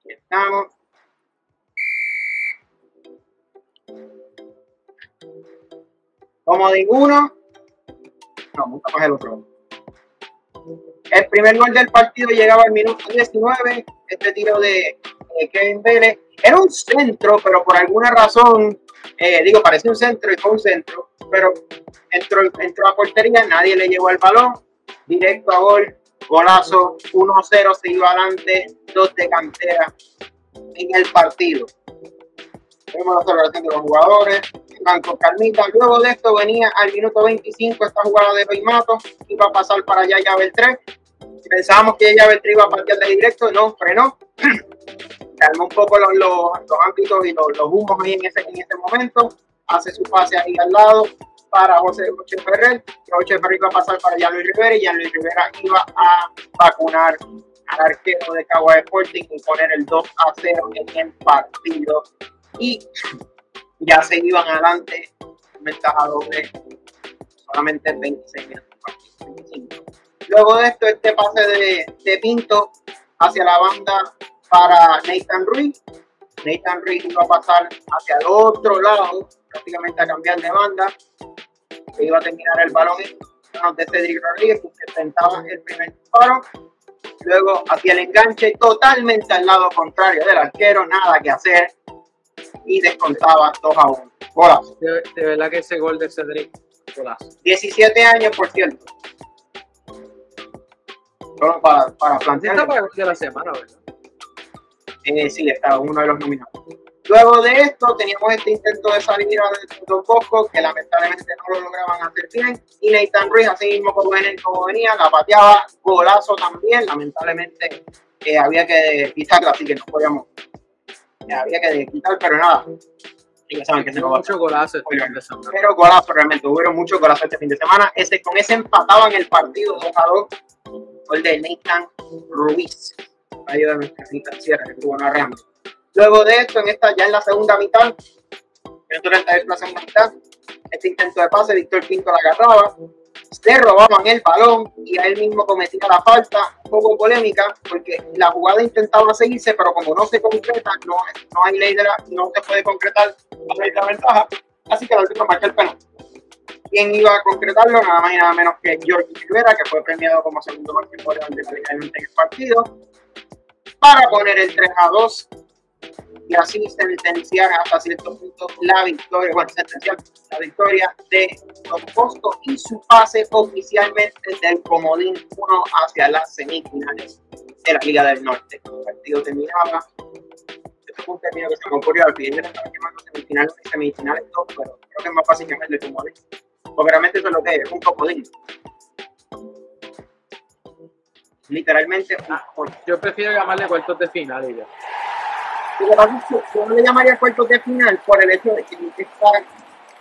Aquí estamos. Como ninguno, no, vamos a el otro. El primer gol del partido llegaba al minuto 19. Este tiro de Kevin Vélez era un centro, pero por alguna razón, eh, digo, parecía un centro y fue un centro, pero entró, entró a portería, nadie le llevó el balón, directo a gol, golazo, 1-0, se iba adelante, dos de cantera en el partido. Vemos la celebración de los jugadores, Banco Calmita. Luego de esto venía al minuto 25 esta jugada de Beimato, iba a pasar para allá el 3. Pensábamos que ella el 3 iba a partir de directo, no, frenó. calma un poco los, los, ámbitos y los, los, humos ahí en ese, en ese momento, hace su pase ahí al lado para José Roche Ferrer, Roche Ferrer iba a pasar para Jan Luis Rivera y Jan Rivera iba a vacunar al arquero de Cagua Sporting y poner el 2 a 0 en el partido. Y ya se iban adelante. Ventaja doble solamente 26 minutos. Luego de esto este pase de, de Pinto hacia la banda para Nathan Ruiz. Nathan Ruiz iba a pasar hacia el otro lado, prácticamente a cambiar de banda. Se iba a terminar el balón en de Cedric Rodríguez, que sentaba el primer disparo. Luego hacia el enganche, totalmente al lado contrario del arquero, nada que hacer. Y descontaba 2 a 1. Golazo. De, de, verdad que ese gol de Cedric, golazo. 17 años, por cierto. Solo para, para plantear. De la semana, ¿verdad? Eh, sí, está uno de los nominados. Luego de esto teníamos este intento de salida de Don Bosco que lamentablemente no lo lograban hacer bien y Nathan Ruiz así mismo como, como venía, la pateaba, golazo también, lamentablemente eh, había que quitarlo así que no podíamos, eh, había que quitar, pero nada, ya saben que se mucho golazo este fin de semana. Pero golazo realmente, hubo mucho golazo este fin de semana. Ese, con ese empataban el partido 2 a 2. Gol de Nathan Ruiz. Ayuda de nuestra Sierra, que tuvo una. Luego de esto, en esta, ya en la segunda mitad, en la segunda mitad, este intento de pase, Víctor Pinto la agarraba, se robaban el balón y a él mismo cometía la falta, un poco polémica, porque la jugada intentaba seguirse, pero como no se concreta, no, no hay ley de la, no se puede concretar la ventaja, así que la última marca el penal. ¿Quién iba a concretarlo? Nada más y nada menos que George Rivera, que fue premiado como segundo máximo de la Liga en el partido, para poner el 3 a 2 y así sentenciar hasta cierto punto la victoria, bueno, sentenciar la victoria de Don Bosco y su pase oficialmente del Comodín 1 hacia las semifinales de la Liga del Norte. El partido terminaba. Este fue un término que se me ocurrió al final, estaba llamando semifinales y semifinales todo, pero creo que es más fácil llamarle Comodín. Porque realmente eso es lo que es, un Comodín literalmente. Ah, yo prefiero llamarle cuartos de final ya. Yo no le llamaría cuartos de final por el hecho de que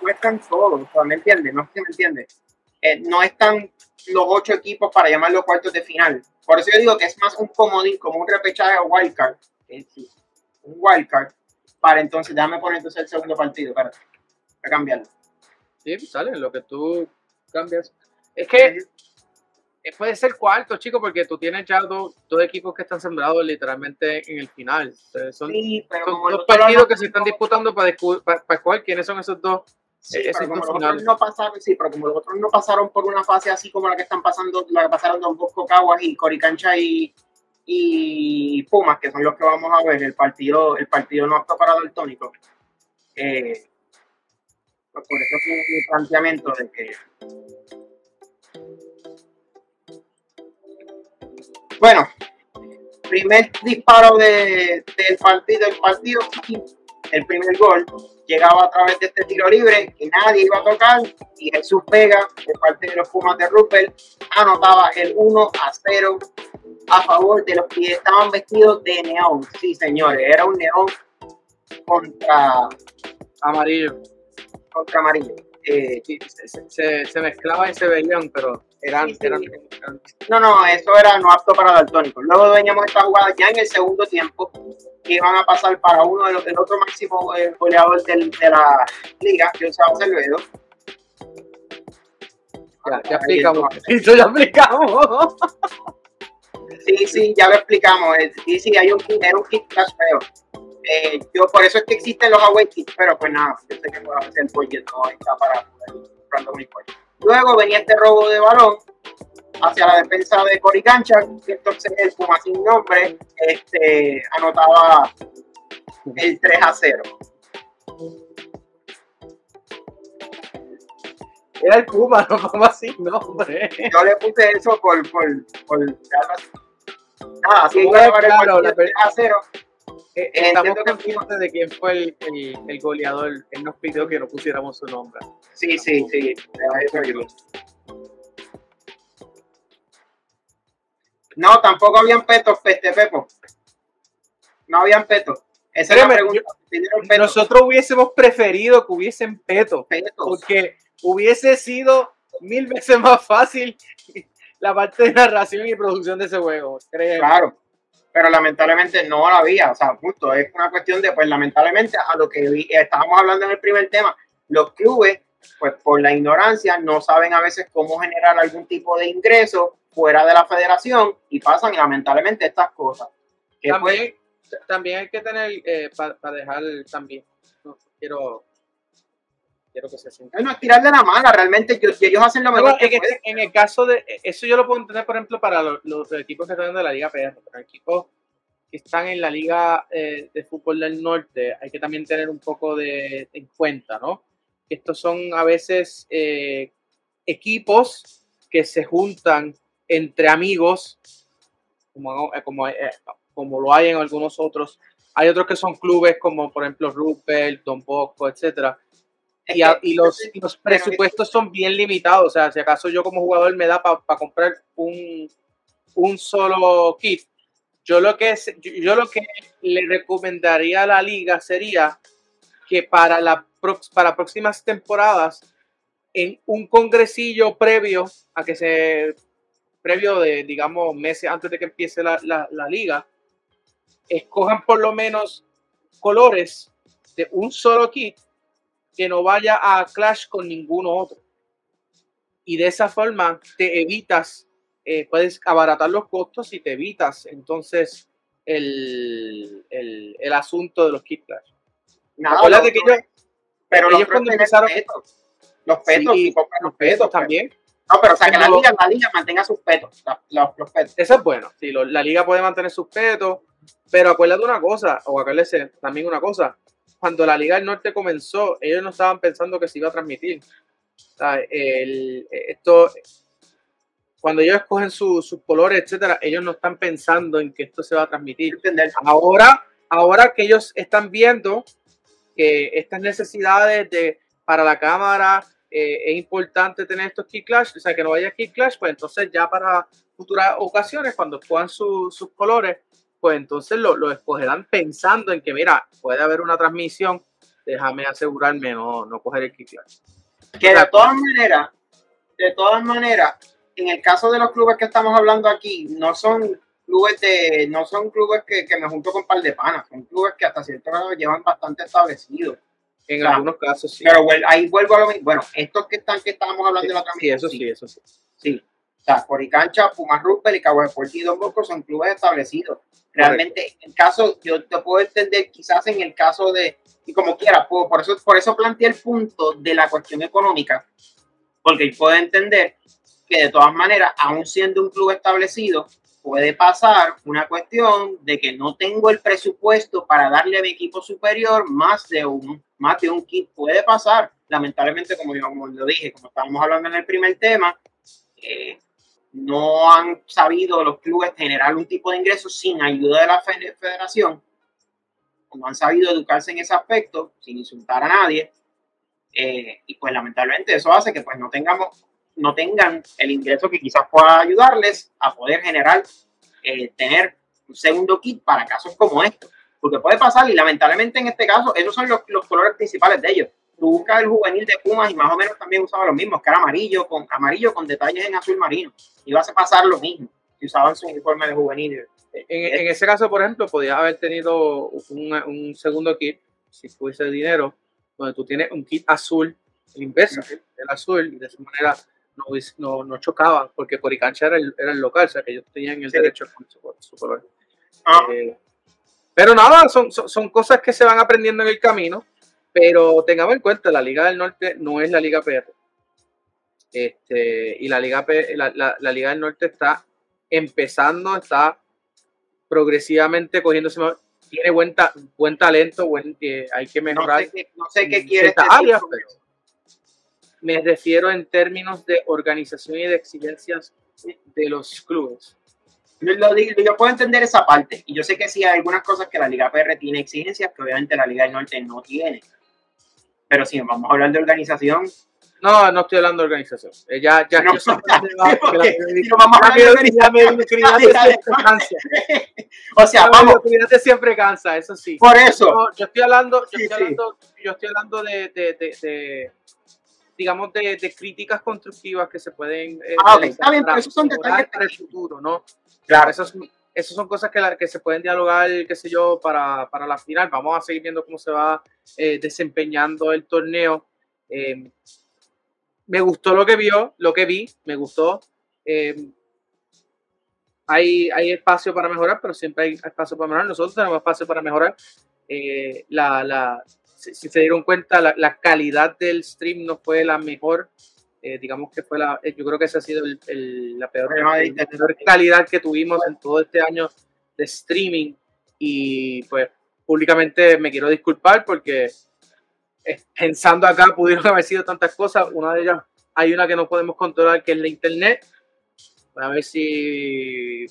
no están todos, ¿me entiendes? No sé si me entiendes. Eh, no están los ocho equipos para llamarlo cuartos de final. Por eso yo digo que es más un comodín, como un repechaje o wildcard. un wildcard. Para entonces, déjame poner entonces el segundo partido, para, para cambiarlo. Sí, sale, lo que tú cambias. Es que puede ser cuarto, chico, porque tú tienes ya dos, equipos que están sembrados literalmente en el final. son, dos partidos que se están disputando para, para, para quiénes son esos dos. Sí, eh, pero como los otros no pasaron, sí, pero como los otros no pasaron por una fase así como la que están pasando, la que pasaron Don Bosco Caguas y Coricancha y, y Pumas, que son los que vamos a ver, el partido, el partido no apto para el tónico. Eh, pues por eso es mi planteamiento de que Bueno, primer disparo de, del partido, el partido, el primer gol llegaba a través de este tiro libre que nadie iba a tocar y Jesús Vega, de parte de los Pumas de Rupert, anotaba el 1 a 0 a favor de los que estaban vestidos de neón. Sí, señores, era un neón contra amarillo. Contra amarillo. Eh, se, se, mezclaban y se veían, pero eran, eran, No, no, eso era no apto para daltónicos. Luego veníamos esta jugada ya en el segundo tiempo, que iban a pasar para uno de los del otro máximo eh, goleador del, de la liga, que usaba Cervedo. Ya, ya explicamos. Eso ya explicamos. Sí, sí, ya lo explicamos. Eh, sí, sí, hay un, era un kick feo. Eh, yo por eso es que existen los away kits, pero pues nada, yo sé que puedo hacer el budget no está para comprando mi coche. Luego venía este robo de balón hacia la defensa de Coricancha, que entonces el Puma sin nombre este, anotaba el 3 a 0. Era el Puma, no Puma sin nombre. Yo le puse eso por. por, por nada, así claro, el 3 a 0 eh, estamos confiantes de quién fue el, el, el, goleador. Él nos pidió que no pusiéramos su nombre. Sí, sí, sí. No, tampoco habían petos, peste pepo. No habían petos. Esa es la pregunta. Nosotros hubiésemos preferido que hubiesen petos, porque hubiese sido mil veces más fácil la parte de narración y producción de ese juego. Claro pero lamentablemente no la había. O sea, justo es una cuestión de, pues lamentablemente, a lo que estábamos hablando en el primer tema, los clubes, pues por la ignorancia, no saben a veces cómo generar algún tipo de ingreso fuera de la federación y pasan lamentablemente estas cosas. también, también hay que tener, eh, para dejar también, no, quiero quiero que se sienta. No, es tirar de la mala, realmente ellos, hacen lo mejor. que en, el caso de, eso yo lo puedo entender, por ejemplo, para los, equipos que están de la Liga PR, pero equipos que están en la Liga eh, de Fútbol del Norte, hay que también tener un poco de en cuenta, ¿no? Estos son a veces eh, equipos que se juntan entre amigos, como, como, como lo hay en algunos otros Hay otros que son clubes como por ejemplo Rupert, Don Bosco, etcétera. Y, los, los, presupuestos son bien limitados. O sea, si acaso yo como jugador me da para comprar un, un solo kit, yo lo que yo lo que le recomendaría a la liga sería que para la para próximas temporadas en un congresillo previo a que se previo de digamos meses antes de que empiece la, la liga escojan por lo menos colores de un solo kit que no vaya a clash con ninguno otro. Y de esa forma te evitas eh, puedes abaratar los costos y te evitas entonces el, el, el asunto de los kit Acuérdate que ellos, pero ellos cuando empezaron los petos, sí, los petos también. No, pero o sea, que la liga, la liga mantenga sus petos, los, los petos. Eso es bueno, sí, lo, la liga puede mantener sus petos, pero acuérdate una cosa, o acuérdate también una cosa, cuando la Liga del Norte comenzó, ellos no estaban pensando que se iba a transmitir. O sea, el, esto, cuando ellos escogen sus colores, etcétera, ellos no están pensando en que esto se va a transmitir. Ahora, ahora que ellos están viendo estas necesidades de para la cámara eh, es importante tener estos key clash, o sea, que no vaya key clash, pues entonces ya para futuras ocasiones, cuando escojan sus colores, pues entonces lo, lo, escogerán pensando en que, mira, puede haber una transmisión, déjame asegurarme no, no coger el key clash. Que de todas maneras, de todas maneras, en el caso de los clubes que estamos hablando aquí, no son clubes de, no son clubes que, me junto con un par de panas, son clubes que hasta cierto grado llevan bastante establecidos. En algunos casos sí. Pero ahí vuelvo a lo mismo. Bueno, estos que están que estábamos hablando de la transmisión. Sí, eso sí, eso sí. Sí. O sea, Coricancha, Pumas Rupert y Cabo de y Don Bosco son clubes establecidos. Realmente, en caso, yo te puedo entender quizás en el caso de, y como quiera, por eso, por eso planteé el punto de la cuestión económica, porque puedo entender que de todas maneras, aún siendo un club establecido, puede pasar una cuestión de que no tengo el presupuesto para darle a mi equipo superior más de un, más de un kit. Puede pasar, lamentablemente, como yo lo dije, como estábamos hablando en el primer tema, eh, no han sabido los clubes generar un tipo de ingresos sin ayuda de la federación, no han sabido educarse en ese aspecto, sin insultar a nadie, eh, y pues lamentablemente eso hace que pues no tengamos no tengan el ingreso que quizás pueda ayudarles a poder generar, eh, tener un segundo kit para casos como estos. Porque puede pasar y lamentablemente en este caso, esos son los, los colores principales de ellos. Tú buscas el juvenil de Pumas y más o menos también usaba los mismos, que era amarillo con, amarillo con detalles en azul marino. Y vas a pasar lo mismo si usaban su uniforme de juvenil. En, en, ese caso, por ejemplo, podías haber tenido un, un segundo kit, si fuese dinero, donde tú tienes un kit azul, inverso, el azul, y de esa manera no, no, chocaban, porque Coricancha era el, era el local, o sea que ellos tenían el derecho a su, color. Ah. Eh, pero nada, son, son, cosas que se van aprendiendo en el camino, pero tengamos en cuenta, la Liga del Norte no es la Liga PR. Este, y la Liga, la, la, Liga del Norte está empezando, está progresivamente cogiéndose tiene buen, buen talento, buen, eh, hay que mejorar. No sé qué, quiere me refiero en términos de organización y de exigencias de los clubes. Lo yo puedo entender esa parte y yo sé que sí hay algunas cosas que la Liga PR tiene exigencias que obviamente la Liga del Norte no tiene. Pero si vamos a hablar de organización. No, no estoy hablando de organización. Eh, ya, ya, no, yo, vamos a hablar de O sea, vamos. Cuídate siempre cansa, eso sí. Por eso. yo estoy hablando, yo estoy hablando, yo estoy hablando de, de, de digamos, de, de, críticas constructivas que se pueden... Eh, ah, está bien, pero esos son detalles para el futuro, ¿no? Claro. Esos, esos son cosas que, la, que se pueden dialogar, qué sé yo, para, para, la final. Vamos a seguir viendo cómo se va eh, desempeñando el torneo. Eh, me gustó lo que vio, lo que vi, me gustó. hay, hay espacio para mejorar, pero siempre hay espacio para mejorar. Nosotros tenemos espacio para mejorar. la, la, si, se dieron cuenta, la, calidad del stream no fue la mejor. Eh, digamos que fue la, eh, yo creo que esa ha sido la, peor, calidad que tuvimos en todo este año de streaming. Y pues públicamente me quiero disculpar porque eh, pensando acá pudieron haber sido tantas cosas. Una de ellas, hay una que no podemos controlar que es la internet. A ver si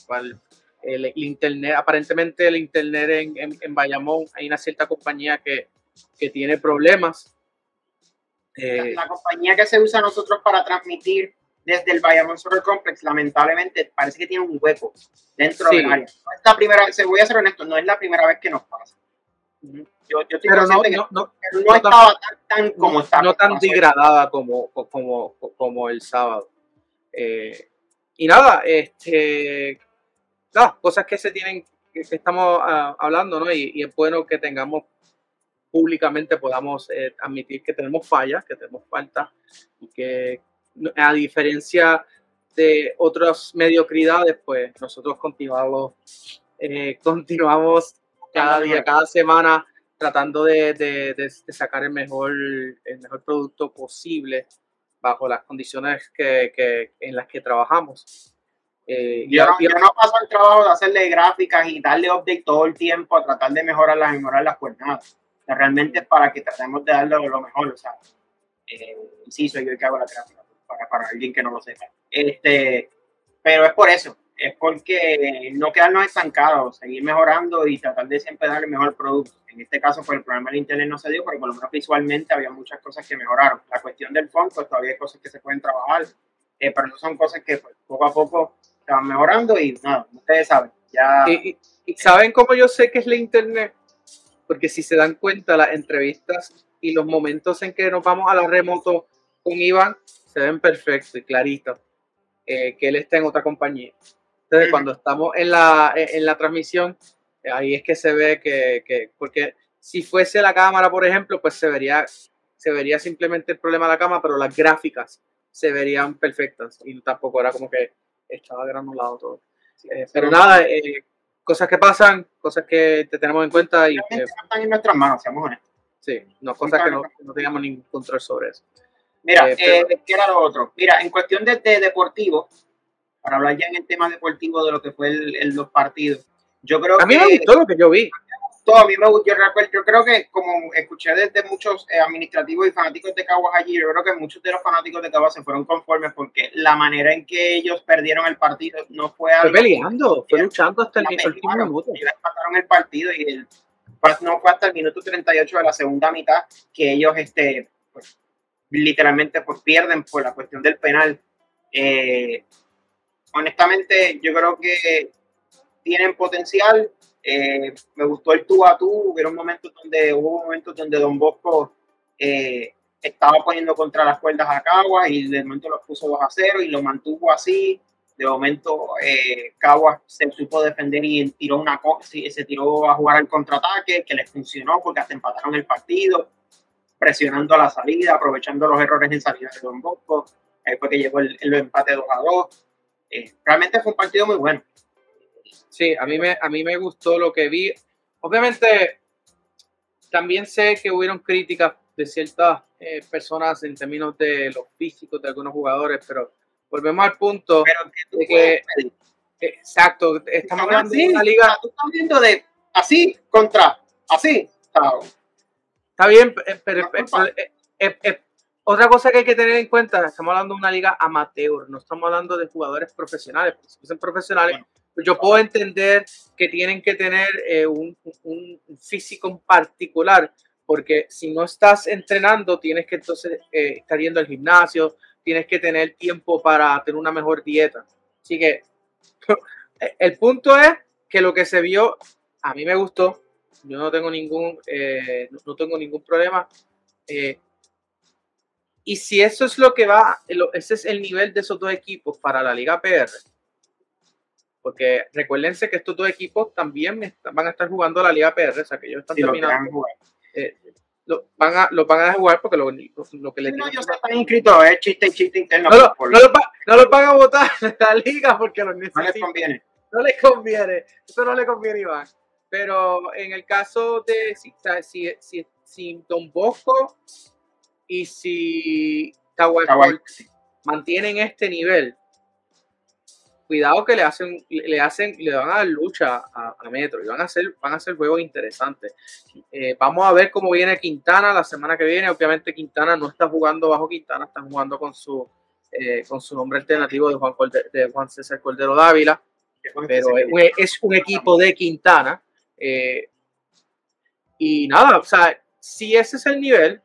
el, internet, aparentemente el internet en, en, Bayamón, hay una cierta compañía que, que tiene problemas. Eh, la, compañía que se usa nosotros para transmitir desde el Bayamón Solar Complex, lamentablemente, parece que tiene un hueco dentro del área. No es la primera vez, voy a ser honesto, no es la primera vez que nos pasa. Yo, yo estoy pero no, no, no, no, estaba tan, tan como está. No tan degradada como, como, como el sábado. Eh, y nada, este, cosas que se tienen, que, estamos uh, hablando, ¿no? Y, y, es bueno que tengamos públicamente, podamos eh, admitir que tenemos fallas, que tenemos falta, y que a diferencia de otras mediocridades, pues nosotros continuamos, eh, continuamos cada día, cada semana tratando de, de, de, sacar el mejor, el mejor producto posible bajo las condiciones que, que en las que trabajamos. Eh, yo, no, no, paso el trabajo de hacerle gráficas y darle update todo el tiempo a tratar de mejorarlas y mejorar las realmente para que tratemos de darle lo mejor. O sea, eh, soy yo el que hago la gráfica, para, para alguien que no lo sepa. Este, pero es por eso, es porque no quedarnos estancados, seguir mejorando y tratar de siempre dar el mejor producto. En este caso, pues el problema del internet no se dio, pero por lo menos visualmente había muchas cosas que mejoraron. La cuestión del fondo, pues todavía hay cosas que se pueden trabajar, eh, pero no son cosas que pues, poco a poco se van mejorando y nada, ustedes saben. Ya... ¿Y, saben cómo yo sé que es la internet? Porque si se dan cuenta, las entrevistas y los momentos en que nos vamos a la remoto con Iván se ven perfectos y claritos. Eh, que él está en otra compañía. Entonces, cuando estamos en la, en la transmisión, ahí es que se ve que, que, porque si fuese la cámara, por ejemplo, pues se vería, se vería simplemente el problema de la cámara, pero las gráficas se verían perfectas y tampoco era como que estaba granulado todo. Eh, pero nada, eh, cosas que pasan, cosas que te tenemos en cuenta y que están en nuestras manos, seamos honestos. Sí, no, cosas que no, no teníamos ningún control sobre eso. Mira, eh, ¿qué era lo otro? Mira, en cuestión de, de, deportivo, para hablar ya en el tema deportivo de lo que fue el, los partidos, yo creo a mí me gustó lo que yo vi. A mí me gustó, yo, creo que como escuché desde muchos eh, administrativos y fanáticos de Caguas allí, yo creo que muchos de los fanáticos de Caguas se fueron conformes porque la manera en que ellos perdieron el partido no fue algo... Fue peleando, fue luchando hasta el, último minuto. Ellos el partido y el, no fue hasta el minuto 38 de la segunda mitad que ellos este, pues, literalmente pues pierden por la cuestión del penal. Eh, honestamente, yo creo que tienen potencial. Eh, me gustó el tú a tú. Hubo momentos donde hubo momentos donde Don Bosco eh, estaba poniendo contra las cuerdas a Caguas y de momento los puso 2 a 0 y lo mantuvo así. De momento eh, Caguas se supo defender y tiró una se tiró a jugar al contraataque que les funcionó porque hasta empataron el partido, presionando a la salida, aprovechando los errores en salida de Don Bosco. Ahí fue que llegó el, el empate 2 a 2. Eh, realmente fue un partido muy bueno. Sí, a mí, me, a mí me gustó lo que vi. Obviamente, también sé que hubieron críticas de ciertas eh, personas en términos de los físicos de algunos jugadores, pero volvemos al punto de que, exacto, estamos hablando de una liga. Tú estás viendo de así contra así. Está bien, pero, otra cosa que hay que tener en cuenta, estamos hablando de una liga amateur, no estamos hablando de jugadores profesionales. si fuesen profesionales, yo puedo entender que tienen que tener eh, un, físico en particular, porque si no estás entrenando, tienes que entonces eh, estar yendo al gimnasio, tienes que tener tiempo para tener una mejor dieta. Así que el punto es que lo que se vio, a mí me gustó, yo no tengo ningún, eh, no tengo ningún problema. Y si eso es lo que va, ese es el nivel de esos dos equipos para la Liga PR, porque recuérdense que estos dos equipos también van a estar jugando la Liga PR, o sea que ellos están terminando. Eh, lo, van a, lo van a jugar porque lo, lo, que les No, ellos están inscritos, es chiste chiste interno. No, no, lo, no lo van a votar en la liga porque lo necesitan. No les conviene. No les conviene. Eso no le conviene, Iván. Pero en el caso de si, si, si, si Don Bosco y si mantienen este nivel, cuidado que le hacen, le hacen, le van a dar lucha a, Metro y van a hacer, van a hacer juegos interesantes. Eh, vamos a ver cómo viene Quintana la semana que viene. Obviamente Quintana no está jugando bajo Quintana, está jugando con su, eh, con su nombre alternativo de Juan, de Juan César Cordero Dávila. pero es, un equipo de Quintana. Eh, y nada, o sea, si ese es el nivel,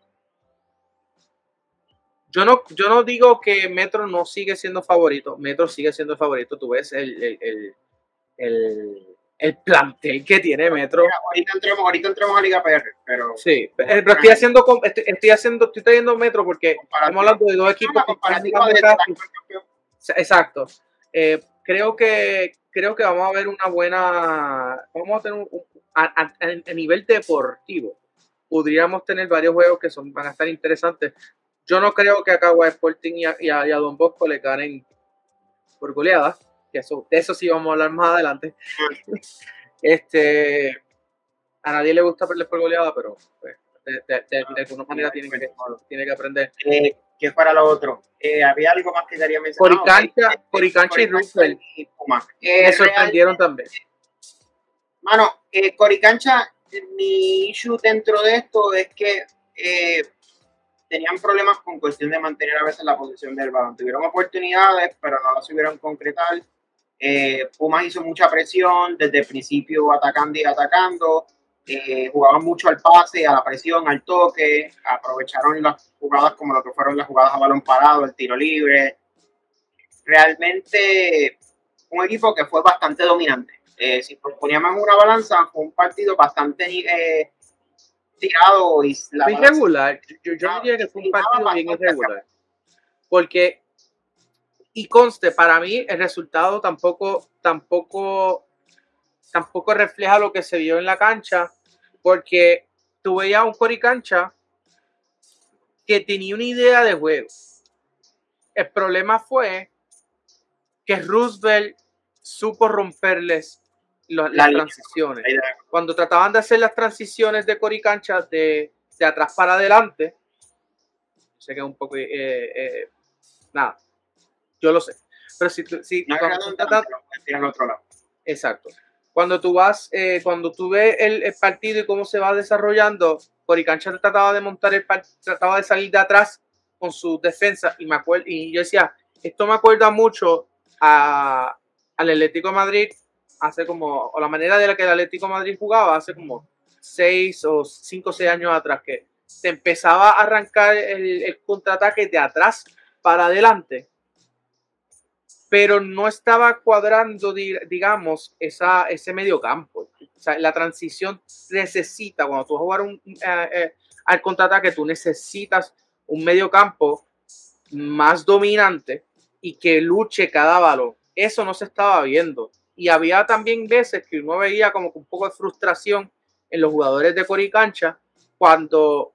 yo no, yo no digo que Metro no sigue siendo favorito, Metro sigue siendo favorito, tú ves el, el, el, el plantel que tiene Metro. ahorita, entremos, ahorita entremos a Liga PR, pero... Sí, pero estoy haciendo, estoy, haciendo, estoy trayendo Metro porque estamos hablando de dos equipos Exacto. Eh, creo que creo que vamos a ver una buena, vamos a tener un, a, a, nivel deportivo, podríamos tener varios juegos que son, van a estar interesantes. Yo no creo que a Cagua Sporting y a, y a, Don Bosco le ganen por goleadas, que eso, de eso sí vamos a hablar más adelante. este, a nadie le gusta perder por goleada, pero pues, de, alguna manera tiene que, tiene que aprender. Eh, que para lo otro, eh, había algo más que quería mencionar. Coricancha, Coricancha y Russell me sorprendieron también. Mano, eh, Coricancha, mi issue dentro de esto es que eh, tenían problemas con cuestión de mantener a veces la posición del balón. Tuvieron oportunidades, pero no las subieron concretar. Eh, Pumas hizo mucha presión desde el principio atacando y atacando. Eh, jugaban mucho al pase, a la presión, al toque. Aprovecharon las jugadas como lo que fueron las jugadas a balón parado, el tiro libre. Realmente un equipo que fue bastante dominante. Eh, si poníamos una balanza, fue un partido bastante eh, tirado y irregular. Yo, yo diría que fue un partido bien irregular. Porque, y conste, para mí el resultado tampoco, tampoco, tampoco refleja lo que se vio en la cancha, porque tuve ya un coricancha que tenía una idea de juego. El problema fue que Roosevelt supo romperles las transiciones. Cuando trataban de hacer las transiciones de coricancha de, de atrás para adelante, sé que es un poco, eh, eh, nada, yo lo sé. Pero si, si cuando otro lado. Exacto. Cuando tú vas, eh, cuando tú ves el, el, partido y cómo se va desarrollando, Coricancha trataba de montar el trataba de salir de atrás con su defensa y me acuerdo, y yo decía, esto me acuerda mucho a, al Atlético de Madrid hace como, o la manera de la que el Atlético Madrid jugaba hace como seis o cinco o seis años atrás, que se empezaba a arrancar el, contraataque de atrás para adelante, pero no estaba cuadrando, digamos, esa, ese medio campo. O sea, la transición necesita, cuando tú vas a jugar un, eh, eh, al contraataque, tú necesitas un medio campo más dominante y que luche cada balón. Eso no se estaba viendo y había también veces que uno veía como un poco de frustración en los jugadores de Coricancha cuando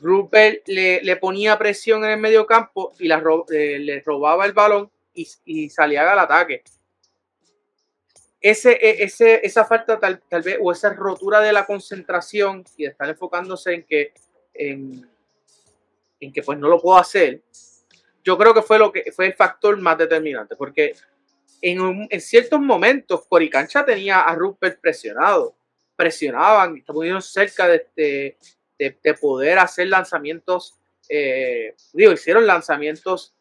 Rupert le, ponía presión en el medio campo y eh, le robaba el balón y, salía al ataque. Ese, e, ese, esa falta tal, tal, vez o esa rotura de la concentración y de estar enfocándose en que en que pues no lo puedo hacer yo creo que fue lo que fue el factor más determinante porque en, ciertos momentos Coricancha tenía a Rupert presionado, presionaban, estaban cerca de, de, poder hacer lanzamientos, eh, digo, hicieron lanzamientos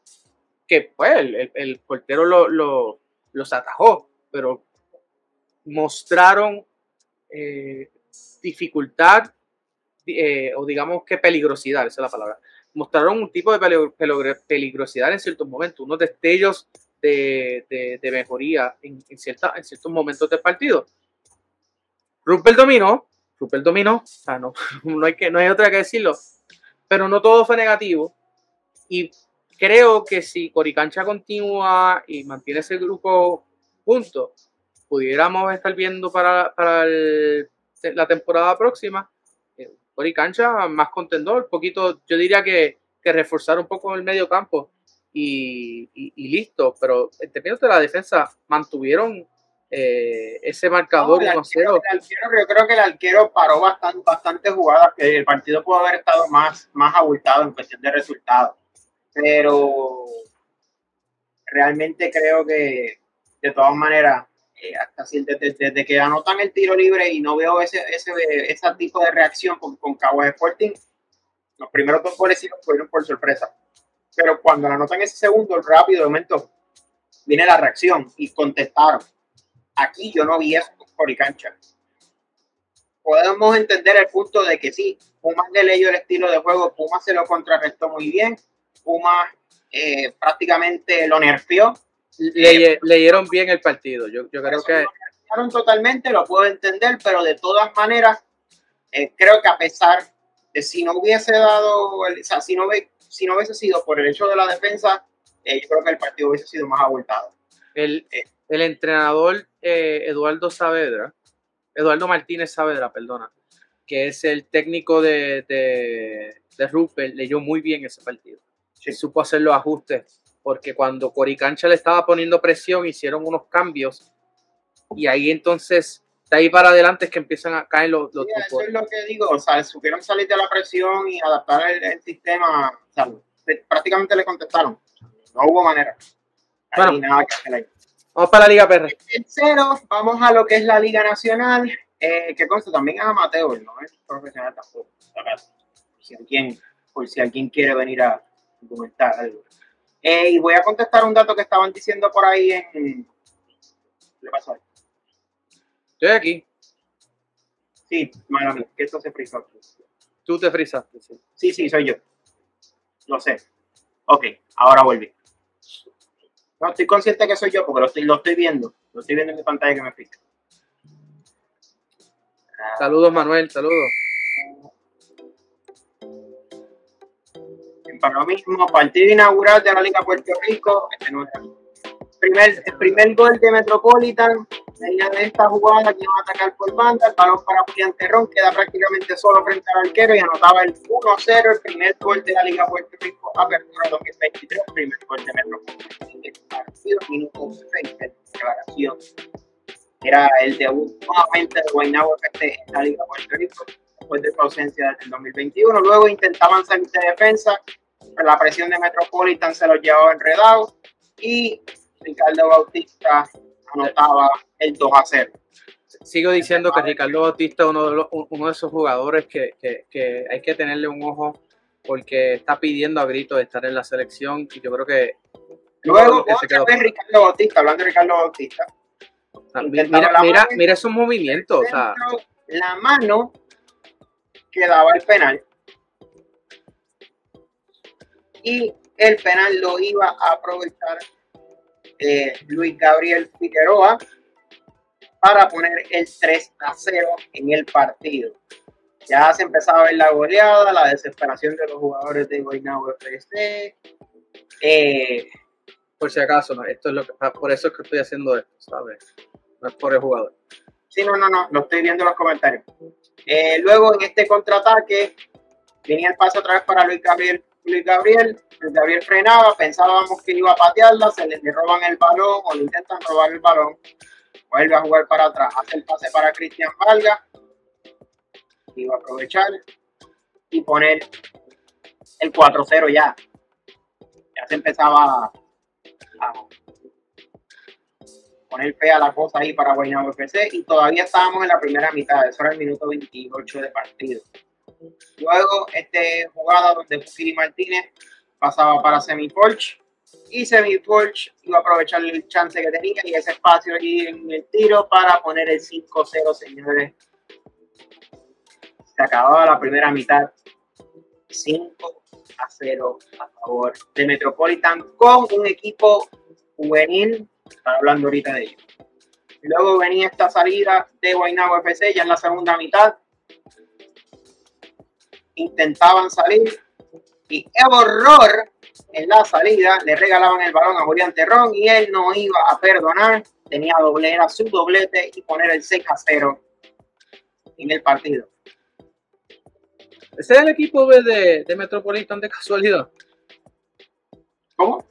que pues el, el, portero lo, los atajó, pero mostraron eh, dificultad eh, o digamos que peligrosidad, esa es la palabra. Mostraron un tipo de peligrosidad en ciertos momentos, unos destellos de, mejoría en, en, cierta, en ciertos momentos del partido. Rupert dominó, Rupert dominó, o sea, no, no, hay que, no hay otra que decirlo, pero no todo fue negativo. Y creo que si Coricancha continúa y mantiene ese grupo junto, pudiéramos estar viendo para, para la temporada próxima eh, Coricancha más contendor, poquito, yo diría que, que reforzar un poco el medio campo y, listo. Pero en términos de la defensa, mantuvieron eh, ese marcador yo creo que el arquero paró bastante, bastante jugadas, que el partido pudo haber estado más, más abultado en cuestión de resultados. Pero realmente creo que de todas maneras, eh, hasta desde, que anotan el tiro libre y no veo ese, ese, ese tipo de reacción con, con Cowboys Sporting, los primeros dos goles sí fueron por sorpresa pero cuando la anotan ese segundo, rápido, de momento, viene la reacción y contestaron. aquí yo no vi eso con Coricancha. Podemos entender el punto de que sí, Pumas le leyó el estilo de juego, Pumas se lo contrarrestó muy bien, Pumas eh, prácticamente lo nerfeó. leyeron bien el partido, yo, yo creo que... Lo totalmente, lo puedo entender, pero de todas maneras, eh, creo que a pesar de si no hubiese dado, o sea, si no, si no hubiese sido por el hecho de la defensa, eh, yo creo que el partido hubiese sido más abultado. El, el entrenador Eduardo Saavedra, Eduardo Martínez Saavedra, perdona, que es el técnico de, de, de leyó muy bien ese partido. Sí. Supo hacer los ajustes, porque cuando Coricancha le estaba poniendo presión, hicieron unos cambios y ahí entonces, de ahí para adelante es que empiezan a caer los, los Eso es lo que digo, o sea, supieron salir de la presión y adaptar el, sistema, o sea, prácticamente le contestaron, no hubo manera. Bueno, nada que Vamos para la Liga PR. Tercero, vamos a lo que es la Liga Nacional. Eh, que consta también es amateur, no es profesional tampoco. Por si alguien, por si alguien quiere venir a comentar algo. Eh, y voy a contestar un dato que estaban diciendo por ahí en. ¿Qué pasó ahí? Estoy aquí. Sí, mala mía, que esto se frizó. Tú te frizaste, sí. Sí, sí, soy yo. Lo sé. Ok, ahora volví. No, estoy consciente que soy yo porque lo estoy, lo estoy viendo. Lo estoy viendo en mi pantalla que me frisa. Saludos, Manuel, saludos. Para lo mismo, partido inaugural de la Liga Puerto Rico. Este no primer, el primer gol de Metropolitan. De esta jugada que iba a atacar por banda. El balón para Julián Terrón queda prácticamente solo frente al arquero y anotaba el 1-0, el primer gol de la Liga Puerto Rico, apertura 2023, el primer gol de Metropolitan. En el partido, minuto 6 de declaración era el debut nuevamente de Guaynabo en la Liga Puerto Rico después de su ausencia desde el 2021. Luego intentaban salir de defensa, pero la presión de Metropolitan se los llevaba enredados y Ricardo Bautista anotaba el 2 a 0. Sigo diciendo que Ricardo Bautista es uno de, uno de esos jugadores que, que, que, hay que tenerle un ojo porque está pidiendo a grito de estar en la selección y yo creo que... Luego, que se quedó... Ricardo Bautista, hablando de Ricardo Bautista, mira, mira, mira, esos movimientos. La mano que daba el penal. Y el penal lo iba a aprovechar eh, Luis Gabriel Figueroa para poner el 3 a 0 en el partido. Ya se empezaba a ver la goleada, la desesperación de los jugadores de Guaynabo FC. Eh, por si acaso, ¿no? esto es lo que, por eso es que estoy haciendo esto, ¿sabes? no es por el jugador. Sí, no, no, no, lo estoy viendo en los comentarios. Eh, luego en este contraataque venía el paso otra vez para Luis Gabriel. Luis Gabriel, Luis Gabriel frenaba, pensábamos que iba a patearla, se le, roban el balón o le intentan robar el balón, vuelve a jugar para atrás, hace el pase para Cristian Valga, iba a aprovechar y poner el 4-0 ya. Ya se empezaba a, poner fe a la cosa ahí para Guaynabo FC y todavía estábamos en la primera mitad, eso era el minuto 28 de partido. Luego, este jugada donde Fukiri Martínez pasaba para Semi Porch y Semi Porch iba a aprovechar el chance que tenía y ese espacio allí en el tiro para poner el 5-0, señores. Se acababa la primera mitad. 5 a 0 a favor de Metropolitan con un equipo juvenil están hablando ahorita de ello. Luego venía esta salida de Guaynabo FC ya en la segunda mitad. Intentaban salir y el horror en la salida le regalaban el balón a Julián Terrón y él no iba a perdonar. Tenía doble, era su doblete y poner el 6 a 0 en el partido. ¿Ese es el equipo de, de Metropolitan de casualidad? ¿Cómo?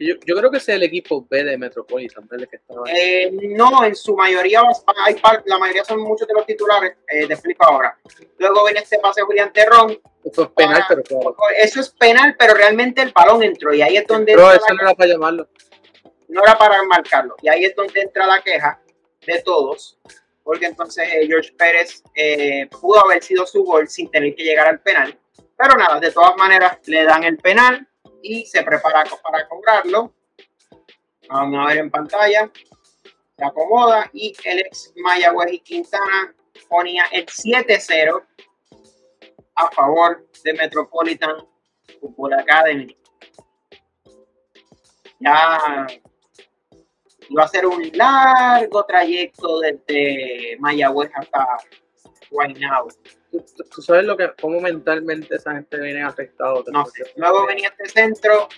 Yo, yo, creo que es el equipo B de Metropolitan, ¿verdad? Que estaba eh, no, en su mayoría, hay la mayoría son muchos de los titulares, eh, te explico ahora. Luego viene este pase Julián Terrón. Eso es penal, pero claro. Eso es penal, pero realmente el balón entró y ahí es donde... Pero eso no era para llamarlo. No era para marcarlo. Y ahí es donde entra la queja de todos, porque entonces eh, George Pérez eh, pudo haber sido su gol sin tener que llegar al penal. Pero nada, de todas maneras le dan el penal y se prepara para cobrarlo. Vamos a ver en pantalla. se acomoda y el ex Mayagüez y Quintana ponía el 7-0 a favor de Metropolitan Football Academy. Ya iba a ser un largo trayecto desde Mayagüez hasta Guaynabo. ¿Tú, sabes lo que, cómo mentalmente esa gente viene afectado. No Luego venía este centro,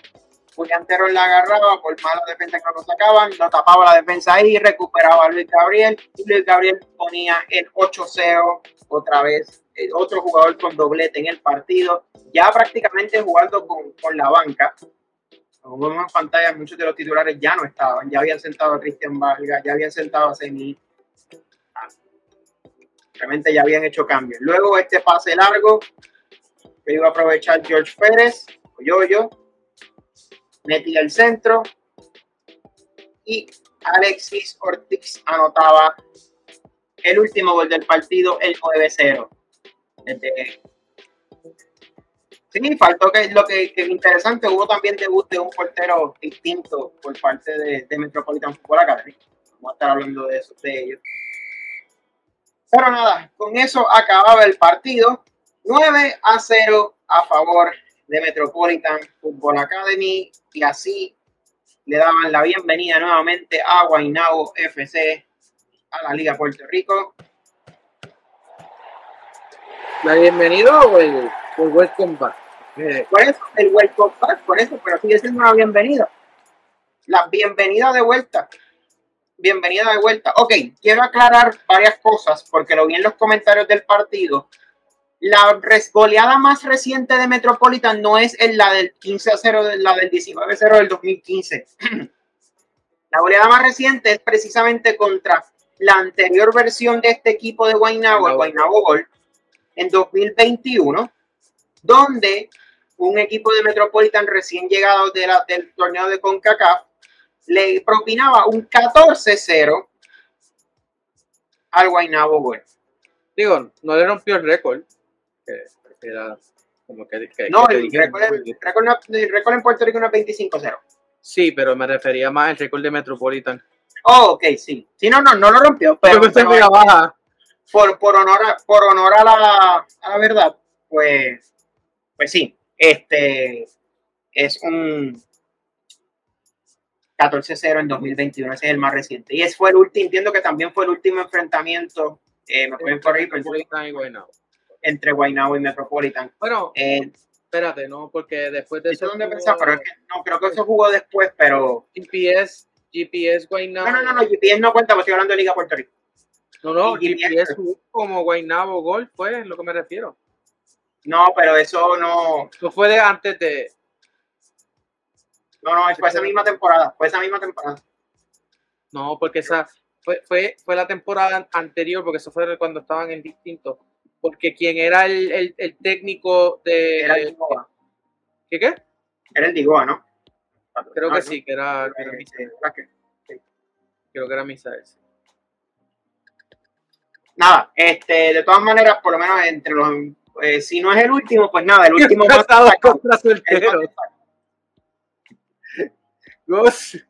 Julián Terror la agarraba por mala defensa que no lo sacaban, lo tapaba la defensa ahí, recuperaba a Luis Gabriel y Luis Gabriel ponía el 8-0 otra vez. El otro jugador con doblete en el partido, ya prácticamente jugando con, con la banca. Como vemos en pantalla, muchos de los titulares ya no estaban, ya habían sentado a Cristian Vargas, ya habían sentado a Semi, Realmente ya habían hecho cambios. Luego este pase largo que iba a aprovechar George Pérez, yo, yo, metí el centro y Alexis Ortiz anotaba el último gol del partido, el 9-0. Sí, faltó que lo que, es interesante, hubo también debut de un portero distinto por parte de, de Metropolitan Football Academy. Vamos a estar hablando de, eso, de ellos. Pero nada, con eso acababa el partido. 9 a 0 a favor de Metropolitan Football Academy y así le daban la bienvenida nuevamente a Guaynabo FC a la Liga Puerto Rico. ¿La bienvenida o el, welcome back? Eh, por eso, el welcome back, por eso, pero sigue siendo una bienvenida. La bienvenida de vuelta bienvenida de vuelta. Ok, quiero aclarar varias cosas porque lo vi en los comentarios del partido. La goleada más reciente de Metropolitan no es la del 15 a 0, la del 19 a 0 del 2015. la goleada más reciente es precisamente contra la anterior versión de este equipo de Guaynabo, el Guaynabo Gol, en 2021, donde un equipo de Metropolitan recién llegado del torneo de CONCACAF le propinaba un 14-0 al Guaynabo Gol. Digo, no le rompió el récord. era como que, no, el, récord, en Puerto Rico no es 25-0. Sí, pero me refería más al récord de Metropolitan. Oh, ok, sí. Sí, no, no, no lo rompió. Pero, Por, por, honor, a, por honor a la, a la verdad, pues, pues sí, este es un, 14-0 en 2021, ese es el más reciente. Y ese fue el último, entiendo que también fue el último enfrentamiento, eh, me pueden corregir, entre Guaynabo y Metropolitan. Bueno, eh, espérate, ¿no? Porque después de eso... Jugó... pero es que, no, creo que eso jugó después, pero... GPS, GPS Guaynabo... No, no, no, GPS no cuenta, porque estoy hablando de Liga Puerto Rico. No, no, GPS, como Guaynabo Gol fue, es lo que me refiero. No, pero eso no... Eso fue de antes de no, no, fue esa misma temporada, fue esa misma temporada. No, porque esa fue, fue, fue la temporada anterior, porque eso fue cuando estaban en distinto. Porque quien era el, el, el técnico de. Era el Digoa. ¿Qué qué? Era el Digoa, ¿no? Creo que sí, que era, que era. Creo que era Misa ese. Nada, este, de todas maneras, por lo menos entre los. Eh, si no es el último, pues nada, el último más. contra Gus,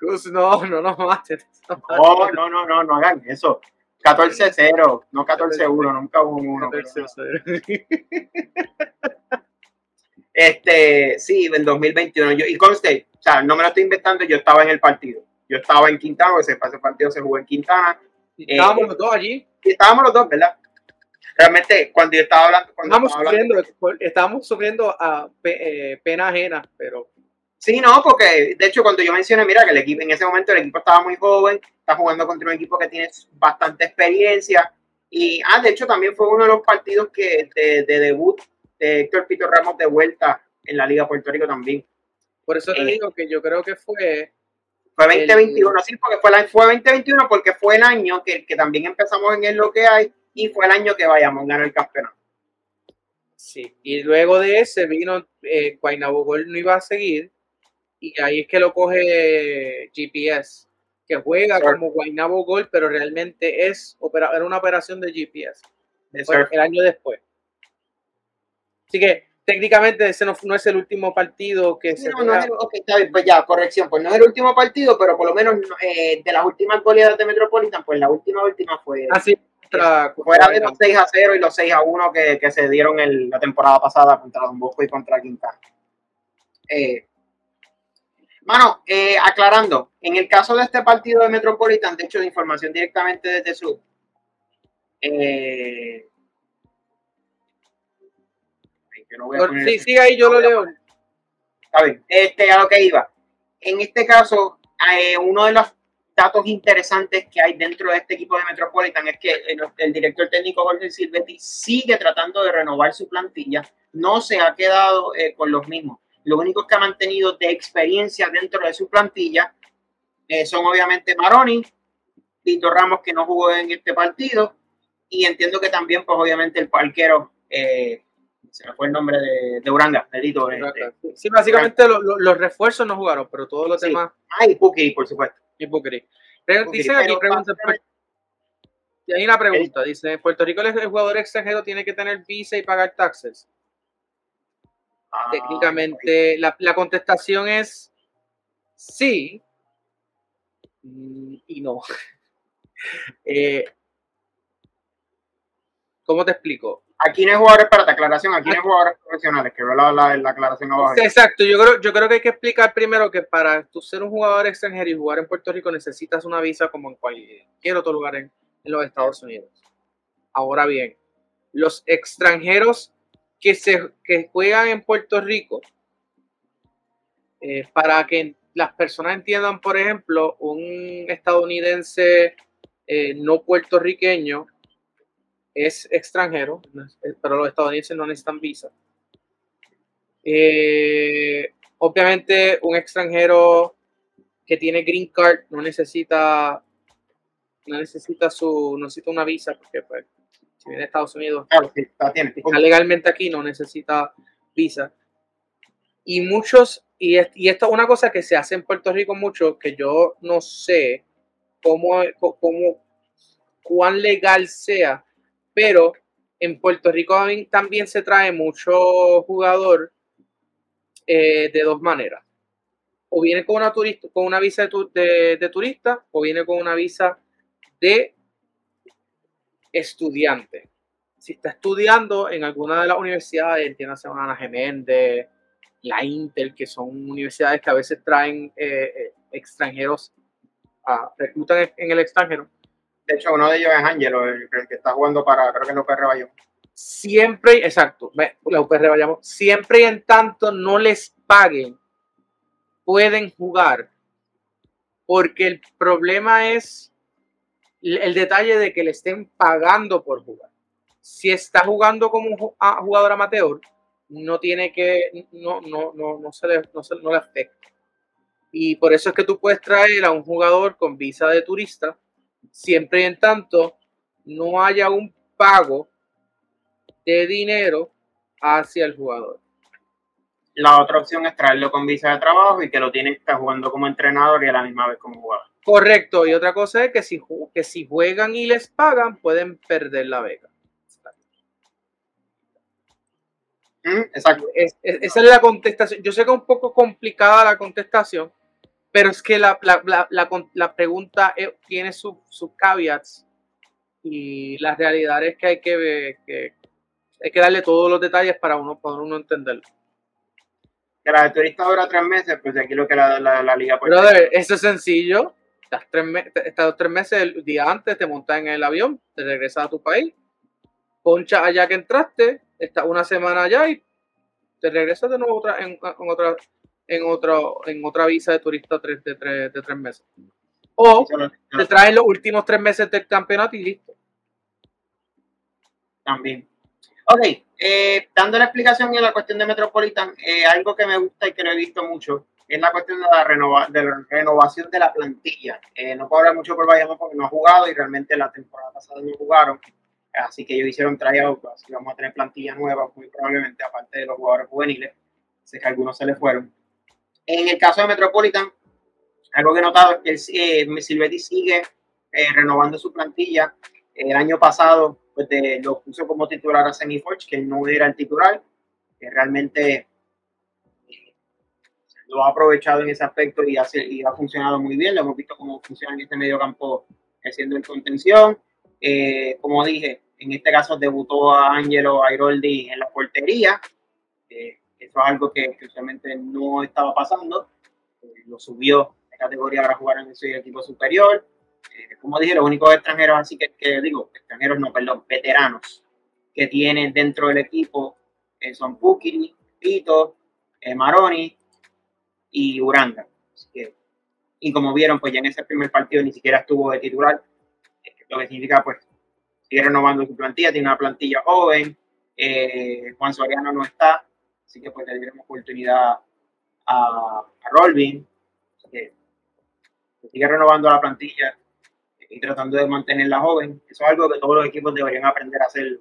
Gus, no, no nos. No, no, no, no, no hagan eso. 14-0, no 14-1, nunca hubo un 1. Este, sí, en 2021. Yo, y conste, o sea, no me lo estoy inventando, yo estaba en el partido. Yo estaba en Quintana, ese, partido se jugó en Quintana. estábamos los dos allí. Y estábamos los dos, ¿verdad? Realmente, cuando yo estaba hablando. Cuando estábamos, sufriendo, estábamos sufriendo a eh, pena ajena, pero Sí, no, porque de hecho cuando yo mencioné, mira, que el equipo en ese momento el equipo estaba muy joven, está jugando contra un equipo que tiene bastante experiencia y, ah, de hecho también fue uno de los partidos que de, debut de Héctor Pito Ramos de vuelta en la Liga Puerto Rico también. Por eso te eh, digo que yo creo que fue... Fue 2021, sí, porque fue, la, fue 2021 porque fue el año que, que también empezamos en el lo que hay y fue el año que vayamos a ganar el campeonato. Sí, y luego de ese vino eh, Guaynabo Gol no iba a seguir y ahí es que lo coge GPS, que juega como Guaynabo Gol, pero realmente es era una operación de GPS el año después. Así que técnicamente ese no, no, es el último partido que se. No, no es el, está bien, pues ya, corrección, pues no es el último partido, pero por lo menos eh, de las últimas goleadas de Metropolitan, pues la última última fue. Así. Ah, fuera de los 6 a 0 y los 6 a 1 que, que se dieron el, la temporada pasada contra Don Bosco y contra Quintana. Eh, mano, eh, aclarando, en el caso de este partido de Metropolitan, de hecho, de información directamente desde su. Eh, sí, sí, ahí yo lo leo. Está bien. Este, a lo que iba. En este caso, eh, uno de los datos interesantes que hay dentro de este equipo de Metropolitan es que el, director técnico Jorge Silvetti sigue tratando de renovar su plantilla. No se ha quedado eh, con los mismos. Lo único que ha mantenido de experiencia dentro de su plantilla eh, son obviamente Maroni, Tito Ramos que no jugó en este partido y entiendo que también pues obviamente el parquero eh, se me fue el nombre de, de Uranga, de Tito. Este, sí, básicamente los refuerzos no jugaron, pero todos los demás. Ah, y Puki, por supuesto. Y Puki. Dice aquí, pregunta, y hay una pregunta, dice, ¿Puerto Rico el jugador extranjero tiene que tener visa y pagar taxes? Ah, Técnicamente, la, la, contestación es sí y no. eh, ¿Cómo te explico? Aquí no hay jugadores, para aclaración, aquí no hay jugadores profesionales, que veo la, la, aclaración abajo. Exacto, yo creo, yo creo que hay que explicar primero que para tú ser un jugador extranjero y jugar en Puerto Rico necesitas una visa como en cualquier otro lugar en, los Estados Unidos. Ahora bien, los extranjeros que, se, que juegan en Puerto Rico, eh, para que las personas entiendan, por ejemplo, un estadounidense eh, no puertorriqueño es extranjero, pero los estadounidenses no necesitan visa. Eh, obviamente, un extranjero que tiene green card no necesita no necesita su no necesita una visa porque pues, si viene a Estados Unidos está, legalmente aquí no necesita visa y muchos y, y esto es una cosa que se hace en Puerto Rico mucho que yo no sé cómo, cómo cuán legal sea pero en Puerto Rico también se trae mucho jugador eh, de dos maneras. O viene con una, turista, con una visa de, turista o viene con una visa de estudiante. Si está estudiando en alguna de las universidades, entiéndase Ana Geméndez, la Intel, que son universidades que a veces traen eh, eh, extranjeros, a, reclutan en el extranjero, de hecho, uno de ellos es Ángelo, el, que está jugando para, creo que es la UPR Bayamón. Siempre, exacto, la UPR Bayamón, siempre y en tanto no les paguen, pueden jugar. Porque el problema es el detalle de que le estén pagando por jugar. Si está jugando como un jugador amateur, no tiene que, no, no, no, no se le, no, se, no le afecta. Y por eso es que tú puedes traer a un jugador con visa de turista siempre y en tanto no haya un pago de dinero hacia el jugador. La otra opción es traerlo con visa de trabajo y que lo tiene que estar jugando como entrenador y a la misma vez como jugador. Correcto, y otra cosa es que si, que si juegan y les pagan, pueden perder la beca. Mm, exacto. esa es la contestación. Yo sé que es un poco complicada la contestación, pero es que la, la, pregunta eh, tiene sus caveats y la realidad es que hay que, que hay que darle todos los detalles para uno, para uno entenderlo. Que la de turista dura tres meses, pues aquí lo que la, la, liga puede Pero eso es sencillo. Estás tres, estás tres meses el día antes, te montas en el avión, te regresas a tu país, poncha allá que entraste, estás una semana allá y te regresas de nuevo otra, en otra en, otro, en otra visa de turista de, tres, de tres meses. O te traen los últimos tres meses del campeonato y listo. También. Ok, eh, dando la explicación en la cuestión de Metropolitan, eh, algo que me gusta y que lo he visto mucho es la cuestión de la, renova, de la renovación de la plantilla. Eh, no puedo hablar mucho por Bayamón porque no ha jugado y realmente la temporada pasada no jugaron. Así que ellos hicieron tryout, así vamos a tener plantilla nueva, muy probablemente, aparte de los jugadores juveniles. Sé que algunos se les fueron. En el caso de Metropolitan, algo que he notado es que eh, Silvetti sigue eh, renovando su plantilla. El año pasado pues, lo puso como titular a Semiforge, que no era el titular. que realmente eh, lo ha aprovechado en ese aspecto y, hace, y ha funcionado muy bien. Lo hemos visto cómo funciona en este medio campo haciendo el contención. Eh, como dije, en este caso debutó a Angelo Airoldi en la portería. Eh, eso es algo que, que, usualmente no estaba pasando. lo subió de categoría para jugar en ese equipo superior. Como dije, los únicos extranjeros, así que, digo, extranjeros no, perdón, veteranos que tienen dentro del equipo eh, son Pukiri, Pito, eh, Maroni y Uranga. y como vieron, pues ya en ese primer partido ni siquiera estuvo de titular, eh, lo que significa pues sigue renovando su plantilla, tiene una plantilla joven, Juan Soriano no está, así que pues le diremos oportunidad a, a Rolvin, que sigue renovando la plantilla y tratando de mantenerla joven. Eso es algo que todos los equipos deberían aprender a hacer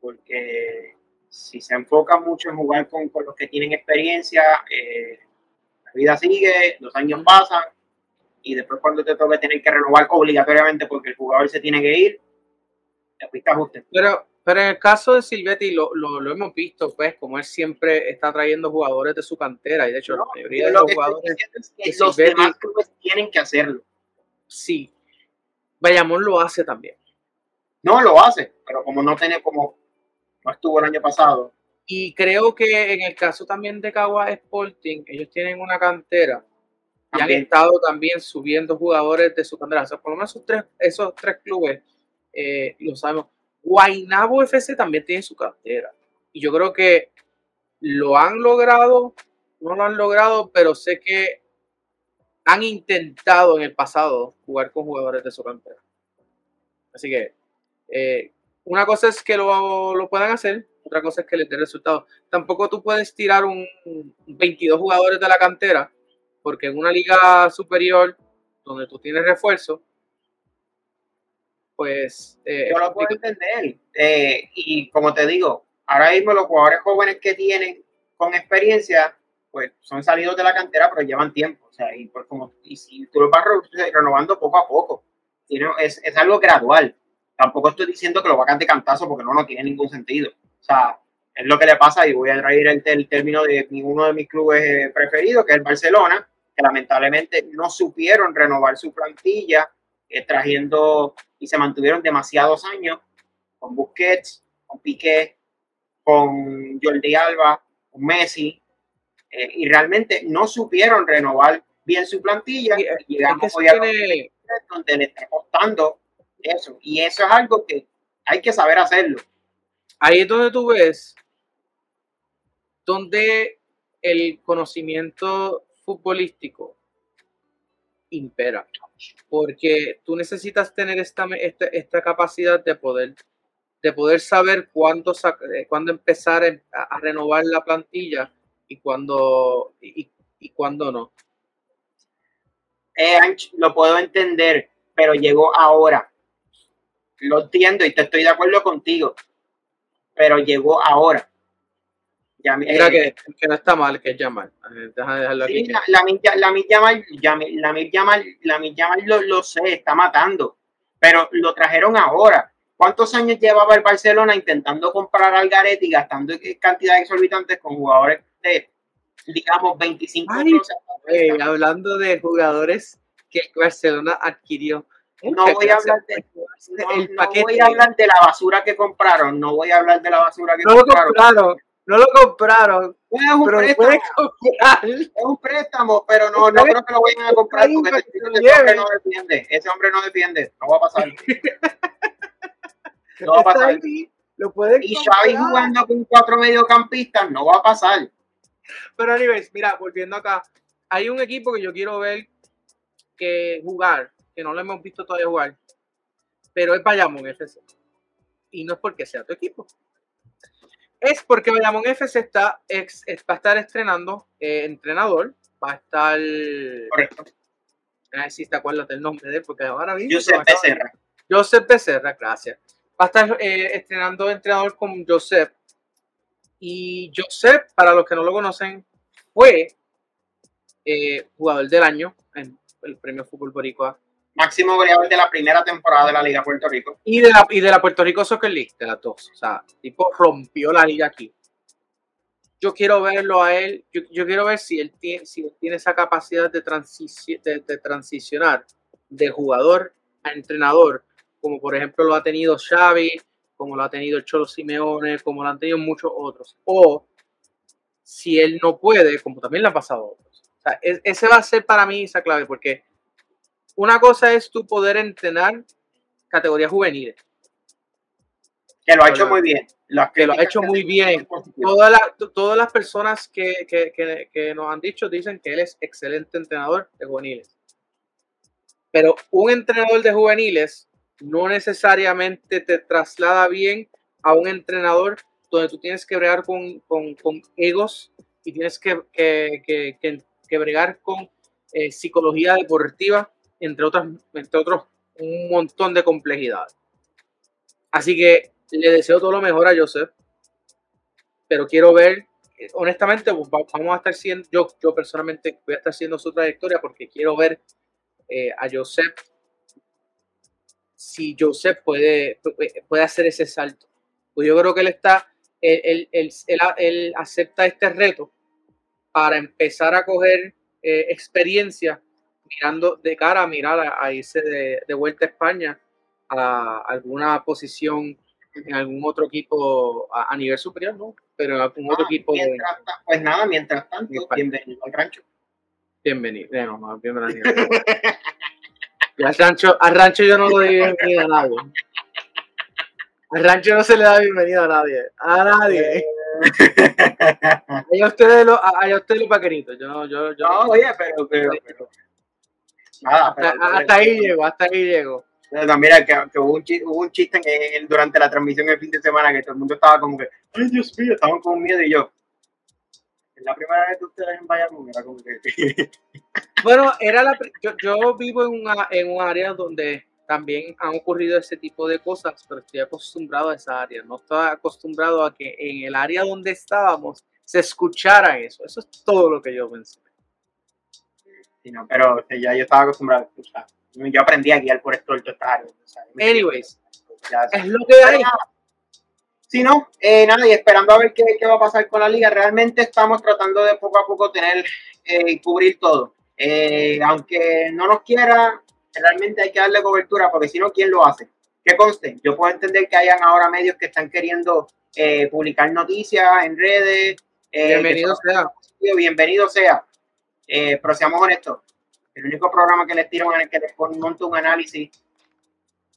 porque si se enfoca mucho en jugar con, con los que tienen experiencia, eh, la vida sigue, los años pasan y después cuando te toque tener que renovar obligatoriamente porque el jugador se tiene que ir, te fuiste ajuste. Pero, pero en el caso de Silvetti lo, lo, lo, hemos visto, pues, como él siempre está trayendo jugadores de su cantera y de hecho la mayoría de los jugadores es que los demás clubes tienen que hacerlo. Sí, Bayamón lo hace también. No, lo hace, pero como no tiene como no estuvo el año pasado. Y creo que en el caso también de Cagua Sporting, ellos tienen una cantera y han estado también subiendo jugadores de su cantera. O sea, por lo menos esos tres, esos tres clubes eh, lo sabemos. Guainabo FC también tiene su cantera. Y yo creo que lo han logrado, no lo han logrado, pero sé que han intentado en el pasado jugar con jugadores de su cantera. Así que eh, una cosa es que lo, lo, puedan hacer, otra cosa es que les dé resultados. Tampoco tú puedes tirar un, 22 jugadores de la cantera, porque en una liga superior donde tú tienes refuerzo, pues... Eh, Yo lo puedo entender. Eh, y como te digo, ahora mismo los jugadores jóvenes que tienen con experiencia, pues son salidos de la cantera, pero llevan tiempo. O sea, y, pues como, y si tú lo vas renovando poco a poco, es, es algo gradual tampoco estoy diciendo que lo va a cantar cantazo porque no, no tiene ningún sentido. O sea, es lo que le pasa y voy a traer el, término de uno de mis clubes eh, preferidos, que es el Barcelona, que lamentablemente no supieron renovar su plantilla, eh, trayendo y se mantuvieron demasiados años con Busquets, con Piqué, con Jordi Alba, con Messi, eh, y realmente no supieron renovar bien su plantilla. Y, llegamos hoy a donde le está costando eso. Y eso es algo que hay que saber hacerlo. Ahí es donde tú ves donde el conocimiento futbolístico impera. Porque tú necesitas tener esta, esta, capacidad de poder, de poder saber cuándo, eh, cuándo empezar a, renovar la plantilla y cuándo, y, y cuándo no. Eh, lo puedo entender, pero llegó ahora lo entiendo y te estoy de acuerdo contigo, pero llegó ahora. Ya, Mira eh, que, que, no está mal, que es Yamal. Deja de dejarlo sí, La, la, la, la la, la, la lo, lo sé, está matando, pero lo trajeron ahora. ¿Cuántos años llevaba el Barcelona intentando comprar al Gareth y gastando cantidades exorbitantes con jugadores de, digamos, 25 años? hablando de jugadores que Barcelona adquirió no voy a hablar de no, voy a hablar de la basura que compraron, no voy a hablar de la basura que no compraron. Lo compraron. No lo compraron. Es un préstamo. Es un préstamo, pero no, no creo que lo vayan a comprar porque ese, hombre no defiende. Ese hombre no defiende. No va a pasar. No va a pasar. Lo y Xavi jugando con cuatro mediocampistas no va a pasar. Pero anyways, mira, volviendo acá, hay un equipo que yo quiero ver que jugar que no lo hemos visto todavía jugar, pero es Bayamón FC. Y no es porque sea tu equipo. Es porque Bayamón FC está, ex, va a estar estrenando eh, entrenador. Va a estar. Correcto. A ver si te acuerdas del nombre de él, porque ahora mismo. Josep Becerra. Josep Becerra, gracias. Va a estar eh, estrenando entrenador con Josep. Y Josep, para los que no lo conocen, fue eh, jugador del año en el premio Fútbol Boricua máximo goleador de la primera temporada de la Liga Puerto Rico. Y de la, y de la Puerto Rico Soccer League, de las dos. O sea, tipo rompió la liga aquí. yo quiero verlo a él, yo, quiero ver si él tiene, si tiene esa capacidad de, de, transicionar de jugador a entrenador, como por ejemplo lo ha tenido Xavi, como lo ha tenido el Cholo Simeone, como lo han tenido muchos otros. O si él no puede, como también le ha pasado a otros. O sea, ese va a ser para mí esa clave, porque una cosa es tu poder entrenar categorías juveniles. Que lo ha hecho muy bien que lo ha hecho muy bien. Todas, todas las personas que, que, que, nos han dicho dicen que él es excelente entrenador de juveniles. Pero un entrenador de juveniles no necesariamente te traslada bien a un entrenador donde tú tienes que bregar con, con, egos y tienes que, que, que bregar con eh, psicología deportiva, entre, otras, entre otros un montón de complejidades. Así que le deseo todo lo mejor a Joseph, pero quiero ver, honestamente, pues, vamos a estar siendo, yo, yo personalmente voy a estar haciendo su trayectoria porque quiero ver eh, a Joseph si Joseph puede, puede hacer ese salto. Pues yo creo que él está, él, él, acepta este reto para empezar a coger eh, experiencia mirando de cara a mirar a, irse de, de, vuelta a España a alguna posición en algún otro equipo a, nivel superior, ¿no? Pero en algún otro ah, equipo. pues nada, mientras tanto, bienvenido al rancho. Bienvenido, no, no, bienvenido. Al, rancho, al rancho yo no le doy bienvenida a nadie. Al rancho no se le da bienvenida a nadie. A nadie. a ustedes los, a, ustedes los vaqueritos. Yo, yo, yo, no, oye, pero, pero, pero. Nada, pero, hasta, ahí llego, hasta ahí llego. No, mira, que, hubo, un chiste, hubo, un chiste, en, durante la transmisión el fin de semana que todo el mundo estaba como que, ay Dios mío, estaban con miedo y yo. Es la primera vez que ustedes en Bayamón, era como que. Bueno, era la, yo, yo vivo en, una, en un área donde también han ocurrido ese tipo de cosas, pero estoy acostumbrado a esa área. No estaba acostumbrado a que en el área donde estábamos se escuchara eso. Eso es todo lo que yo pensé. Sí, no, pero ya yo estaba acostumbrado a escuchar yo aprendí a guiar por esto esta área. Anyways, es lo que hay. Si no, eh, nada, y esperando a ver qué, qué, va a pasar con la liga. Realmente estamos tratando de poco a poco tener y eh, cubrir todo. Eh, aunque no nos quiera, realmente hay que darle cobertura, porque si no, ¿quién lo hace? Que conste, yo puedo entender que hayan ahora medios que están queriendo publicar noticias en redes. bienvenido sea. Bienvenido sea. pero seamos honestos, el único programa que les tiro en el que les monto un análisis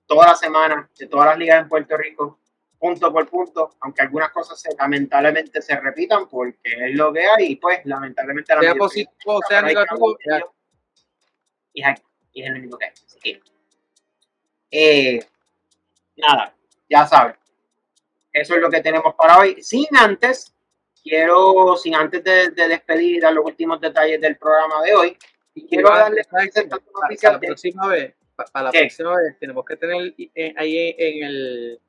toda la semana de todas las ligas en Puerto Rico, punto por punto, aunque algunas cosas lamentablemente se repitan porque es lo que hay y pues lamentablemente la sea positivo, sea negativo, y, es, y es el único que hay. Así que, eh, nada, ya saben. Eso es lo que tenemos para hoy. Sin antes, quiero, sin antes de, de despedir y dar los últimos detalles del programa de hoy, y quiero darle para, la próxima vez, para la próxima vez tenemos que tener eh, ahí en el,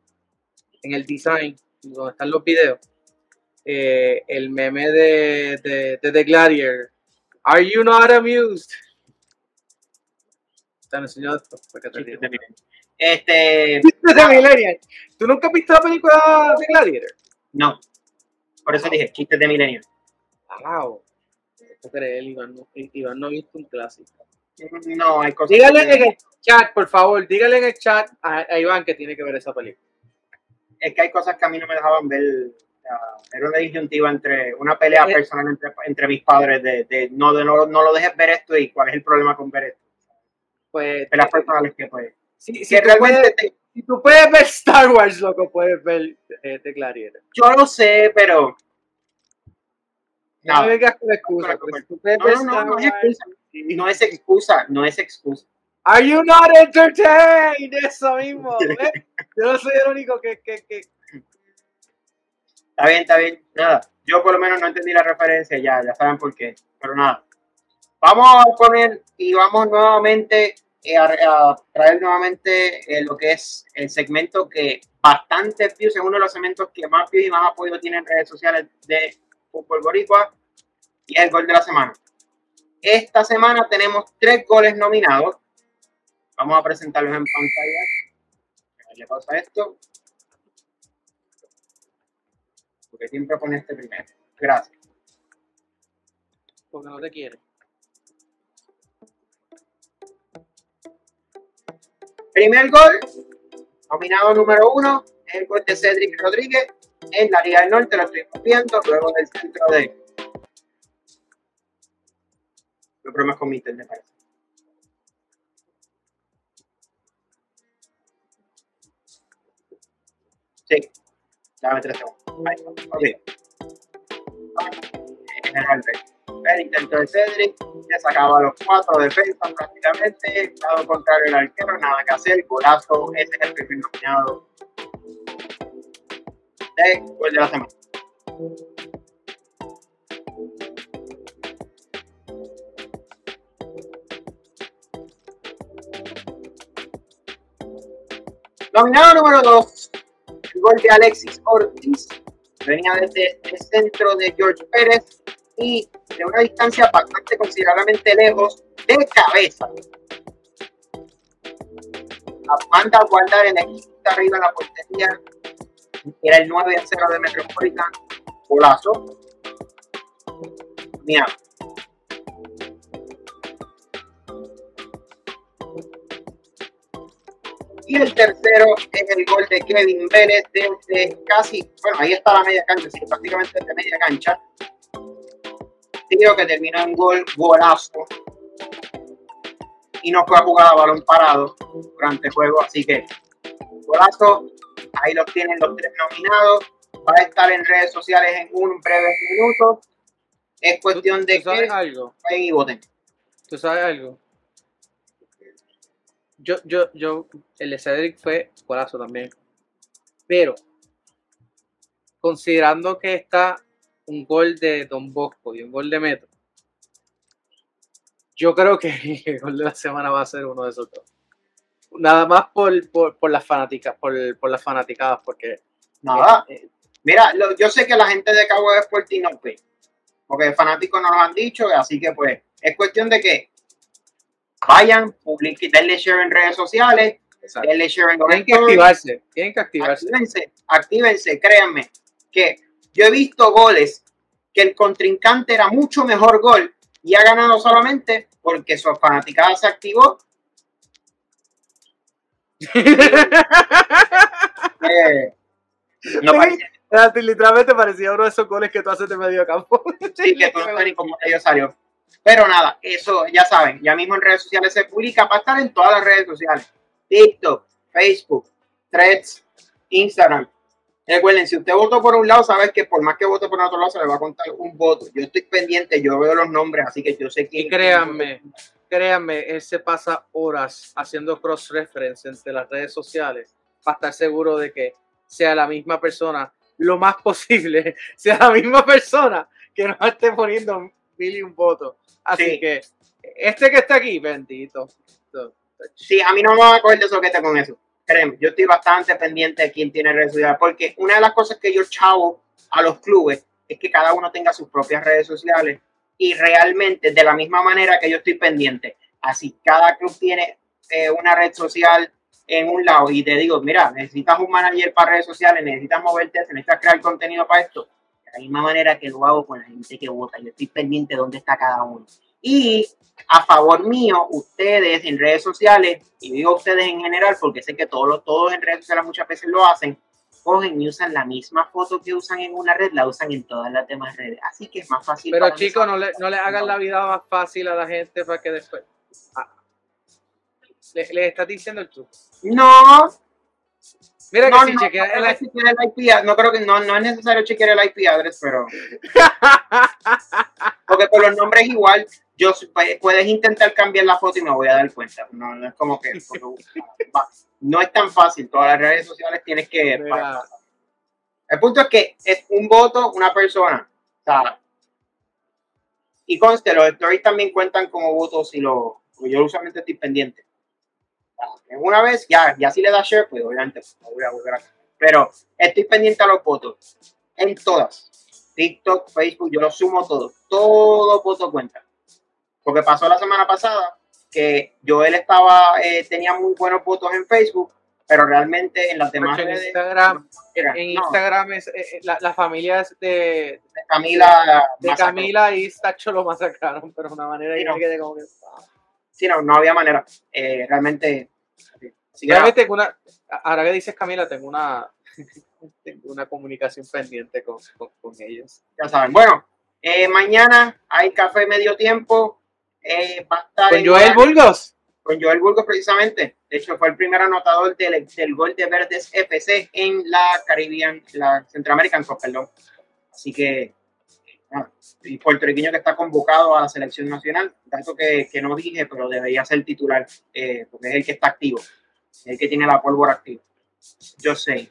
en el design, donde están los videos, eh, el meme de, de, de The Gladiator. Are you not amused? Te enseñó esto, para que te Este. ¿Tú nunca has visto la película de Gladiator? No. Por eso dije, chistes de Millennial. Wow creer, Iván no, Iván no ha visto un clásico. No, hay cosas. Dígale en el chat, por favor, dígale en el chat a, Iván que tiene que ver esa película. Es que hay cosas que a mí no me dejaban ver. era una disyuntiva entre una pelea eh, personal entre, entre, mis padres de, de, no, de no, no, lo dejes ver esto y cuál es el problema con ver esto. Pues. Peleas personales que pues. Si, si, tú puedes, si, tú puedes, ver Star Wars, loco, puedes ver eh, Gladiator. Yo lo sé, pero no, no vengas con excusa. No, no, no, es excusa. No es excusa, no es excusa. Are you not entertained? Eso mismo. Yo no soy el único que, que, que... Está bien, está bien. Nada. Yo por lo menos no entendí la referencia, ya, ya saben por qué. Pero nada. Vamos a poner y vamos nuevamente eh, a, traer nuevamente eh, lo que es el segmento que bastante views, es uno de los segmentos que más views y más apoyo tienen en redes sociales de Fútbol Boricua y es el gol de la semana. Esta semana tenemos tres goles nominados. Vamos a presentarlos en pantalla. Le pausa esto. Porque siempre pone este primero. Gracias. Porque no te quiere. Primer gol, nominado número uno, el gol de Cedric Rodríguez en la Liga del Norte, lo estoy viendo, luego del centro de. Los problemas con mi internet, parece. Sí, dame tres segundos. Ahí, ok. General el intento de Cedric, le sacaba los cuatro defensas prácticamente, lado contrario el arquero, nada que hacer, golazo, ese es el primer nominado de gol de la semana. Nominado número 2, el gol de Alexis Ortiz, venía desde el centro de George Pérez y de una distancia bastante considerablemente lejos de cabeza. Manda a guardar en el arriba en la portería era el 9 0 de Metropolitan, golazo. Mira. Y el tercero es el gol de Kevin Vélez desde casi, bueno, ahí está la media cancha, sí, prácticamente de media cancha. Tío que terminó en gol, golazo. Y no fue a jugar a balón parado durante el juego, así que golazo Ahí los tienen los tres nominados. Va a estar en redes sociales en un breve minuto. Es cuestión de ¿Tú sabes algo? ahí voten. ¿Tú sabes algo? Yo, yo, yo, el de Cedric fue golazo también. Pero, considerando que está un gol de Don Bosco y un gol de Metro, yo creo que el gol de la semana va a ser uno de esos dos nada más por, por, por las fanáticas, por, por, las fanaticadas, porque. Nada. Eh, eh, mira, yo sé que la gente de Cabo de Sporting no ve, porque fanáticos nos lo han dicho, así que pues es cuestión de que vayan, publiquen, denle share en redes sociales, denle share en Tienen que activarse, tienen que activarse. Actívense, actívense, créanme, que yo he visto goles que el contrincante era mucho mejor gol y ha ganado solamente porque su fanaticada se activó eh, Literalmente parecía uno de esos goles que tú haces de medio campo. sí, que tú no ni cómo ellos salió. Pero nada, eso ya saben, ya mismo en redes sociales se publica para estar en todas las redes sociales: TikTok, Facebook, Threads, Instagram. Recuerden, si usted votó por un lado, sabes que por más que vote por otro lado, se le va a contar un voto. Yo estoy pendiente, yo veo los nombres, así que yo sé quién. Y créanme, créanme, él se pasa horas haciendo cross-reference entre las redes sociales para estar seguro de que sea la misma persona, lo más posible, sea la misma persona que nos esté poniendo mil y un votos. Así que este que está aquí, bendito. Sí, a mí no me va a coger de soquete con eso. Créeme, yo estoy bastante pendiente de quién tiene redes sociales, porque una de las cosas que yo chavo a los clubes es que cada uno tenga sus propias redes sociales y realmente de la misma manera que yo estoy pendiente, así cada club tiene eh, una red social en un lado y te digo, mira, necesitas un manager para redes sociales, necesitas moverte, necesitas crear contenido para esto, la misma manera que lo hago con la gente que vota, yo estoy pendiente de dónde está cada uno. Y a favor mío, ustedes en redes sociales, y digo ustedes en general porque sé que todos, todos en redes sociales muchas veces lo hacen, cogen y usan la misma foto que usan en una red, la usan en todas las demás redes. Así que es más fácil. Pero chicos, no le, no le hagan la vida más fácil a la gente para que después... Ah, ¿Les le estás diciendo el truco? No. Mira no, que si chequea el, IP, no creo que no, no es necesario chequear el IP address, pero porque con los nombres igual, yo puedes intentar cambiar la foto y me voy a dar cuenta. No, no es como que no es tan fácil. Todas las redes sociales tienes que. El punto es que es un voto, una persona. y conste, los stories también cuentan como votos y lo. Yo usualmente estoy pendiente. Una vez, ya, ya si le da share, pues obviamente voy a volver a. Pero estoy pendiente a los votos. En todas. TikTok, Facebook, yo los sumo todos. Todo voto cuenta. Porque pasó la semana pasada que Joel estaba, eh, tenía muy buenos votos en Facebook pero realmente en las demás en redes, Instagram, en no, Instagram es, eh, eh, la, la familia es de, de Camila, de. Camila y Stacho lo masacraron, pero de una manera Sí, no. quedé como que. Sí, no, no había manera. Eh, realmente. tengo una, ahora que dices Camila, tengo una, tengo una comunicación pendiente con, con, con ellos. ya saben. Bueno, eh, mañana hay café medio tiempo. Eh, va a estar Con Joel Burgos. con Joel Burgos precisamente. De hecho, fue el primer anotador del, del gol de Verdes FC en la Caribbean, la Centroamerican Cup, perdón. Así que, y puertorriqueño que está convocado a la selección nacional, dato que, que no dije, pero debería ser titular, eh, porque es el que está activo, el que tiene la pólvora activa. Yo sé.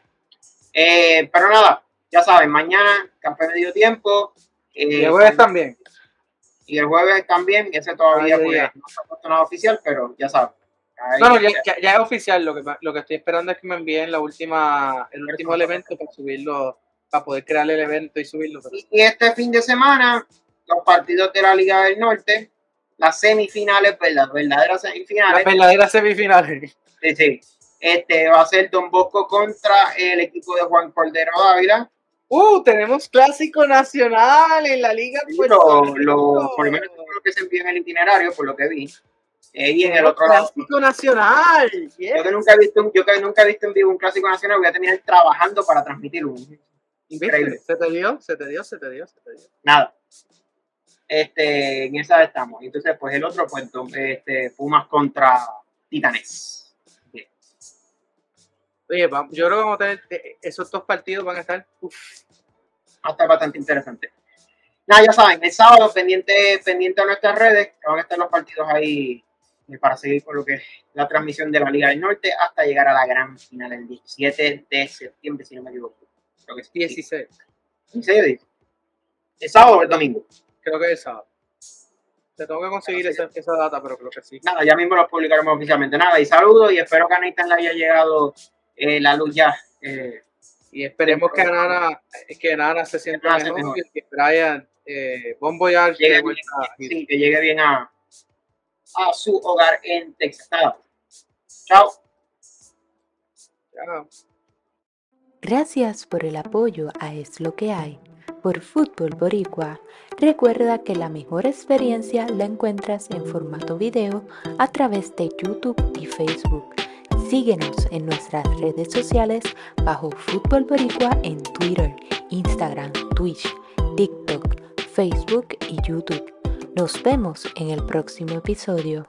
Eh, pero nada, ya saben, mañana, café medio tiempo. eh, Y el jueves también. y el jueves también, ese todavía pues, no se ha puesto nada oficial, pero ya saben. No, ya- ya es oficial. Lo que, lo que estoy esperando es que me envíen la última, el último elemento para subirlo, para poder crear el evento y subirlo. Y este fin de semana, los partidos de la Liga del Norte, las semifinales, pues, las verdaderas Las semifinales. verdaderas semifinales. Sí, sí. Este va a ser Don Bosco contra el equipo de Juan Cordero Dávila. Uh, tenemos clásico nacional en la Liga de Lo, lo, por lo menos creo que se envió en el itinerario, por lo que vi. Eh, y en el otro lado, Clásico nacional. yo que nunca he visto, un- yo que nunca he visto en vivo un clásico nacional, voy a terminar trabajando para transmitir un. Increíble. Se te dio, se te dio, se te dio, se te dio. nada. Este, en esa estamos. Entonces, pues el otro, pues entonces, este, Pumas contra Titanes. Bien. Oye, vamos- yo creo que vamos a tener eh, esos dos partidos van a estar. uf, Va a estar bastante interesante. Nada, ya saben, el sábado pendiente, pendiente a nuestras redes, que van a estar los partidos ahí eh, para seguir con lo que es la transmisión de la Liga del Norte hasta llegar a la gran final el 17 de septiembre, si no me equivoco. Creo que sí. 16. 16 de- ¿El sábado o el domingo? Creo que es sábado. Te tengo que conseguir esa, esa data, pero creo que sí. Nada, ya mismo lo publicaremos oficialmente. Nada, y saludos y espero que a Nathan le haya llegado eh, la luz ya. eh, Y esperemos que Nana, que Nana se sienta Nana mejor, y que Brian, eh, Bon Voyage Llegue bien, sí, que llegue bien a, a su hogar en Texas. Nada. Chao. Gracias por el apoyo a Es lo que hay. Por Fútbol Boricua, recuerda que la mejor experiencia la encuentras en formato video a través de YouTube y Facebook. Síguenos en nuestras redes sociales bajo Fútbol Boricua en Twitter, Instagram, Twitch, TikTok, Facebook y YouTube. Nos vemos en el próximo episodio.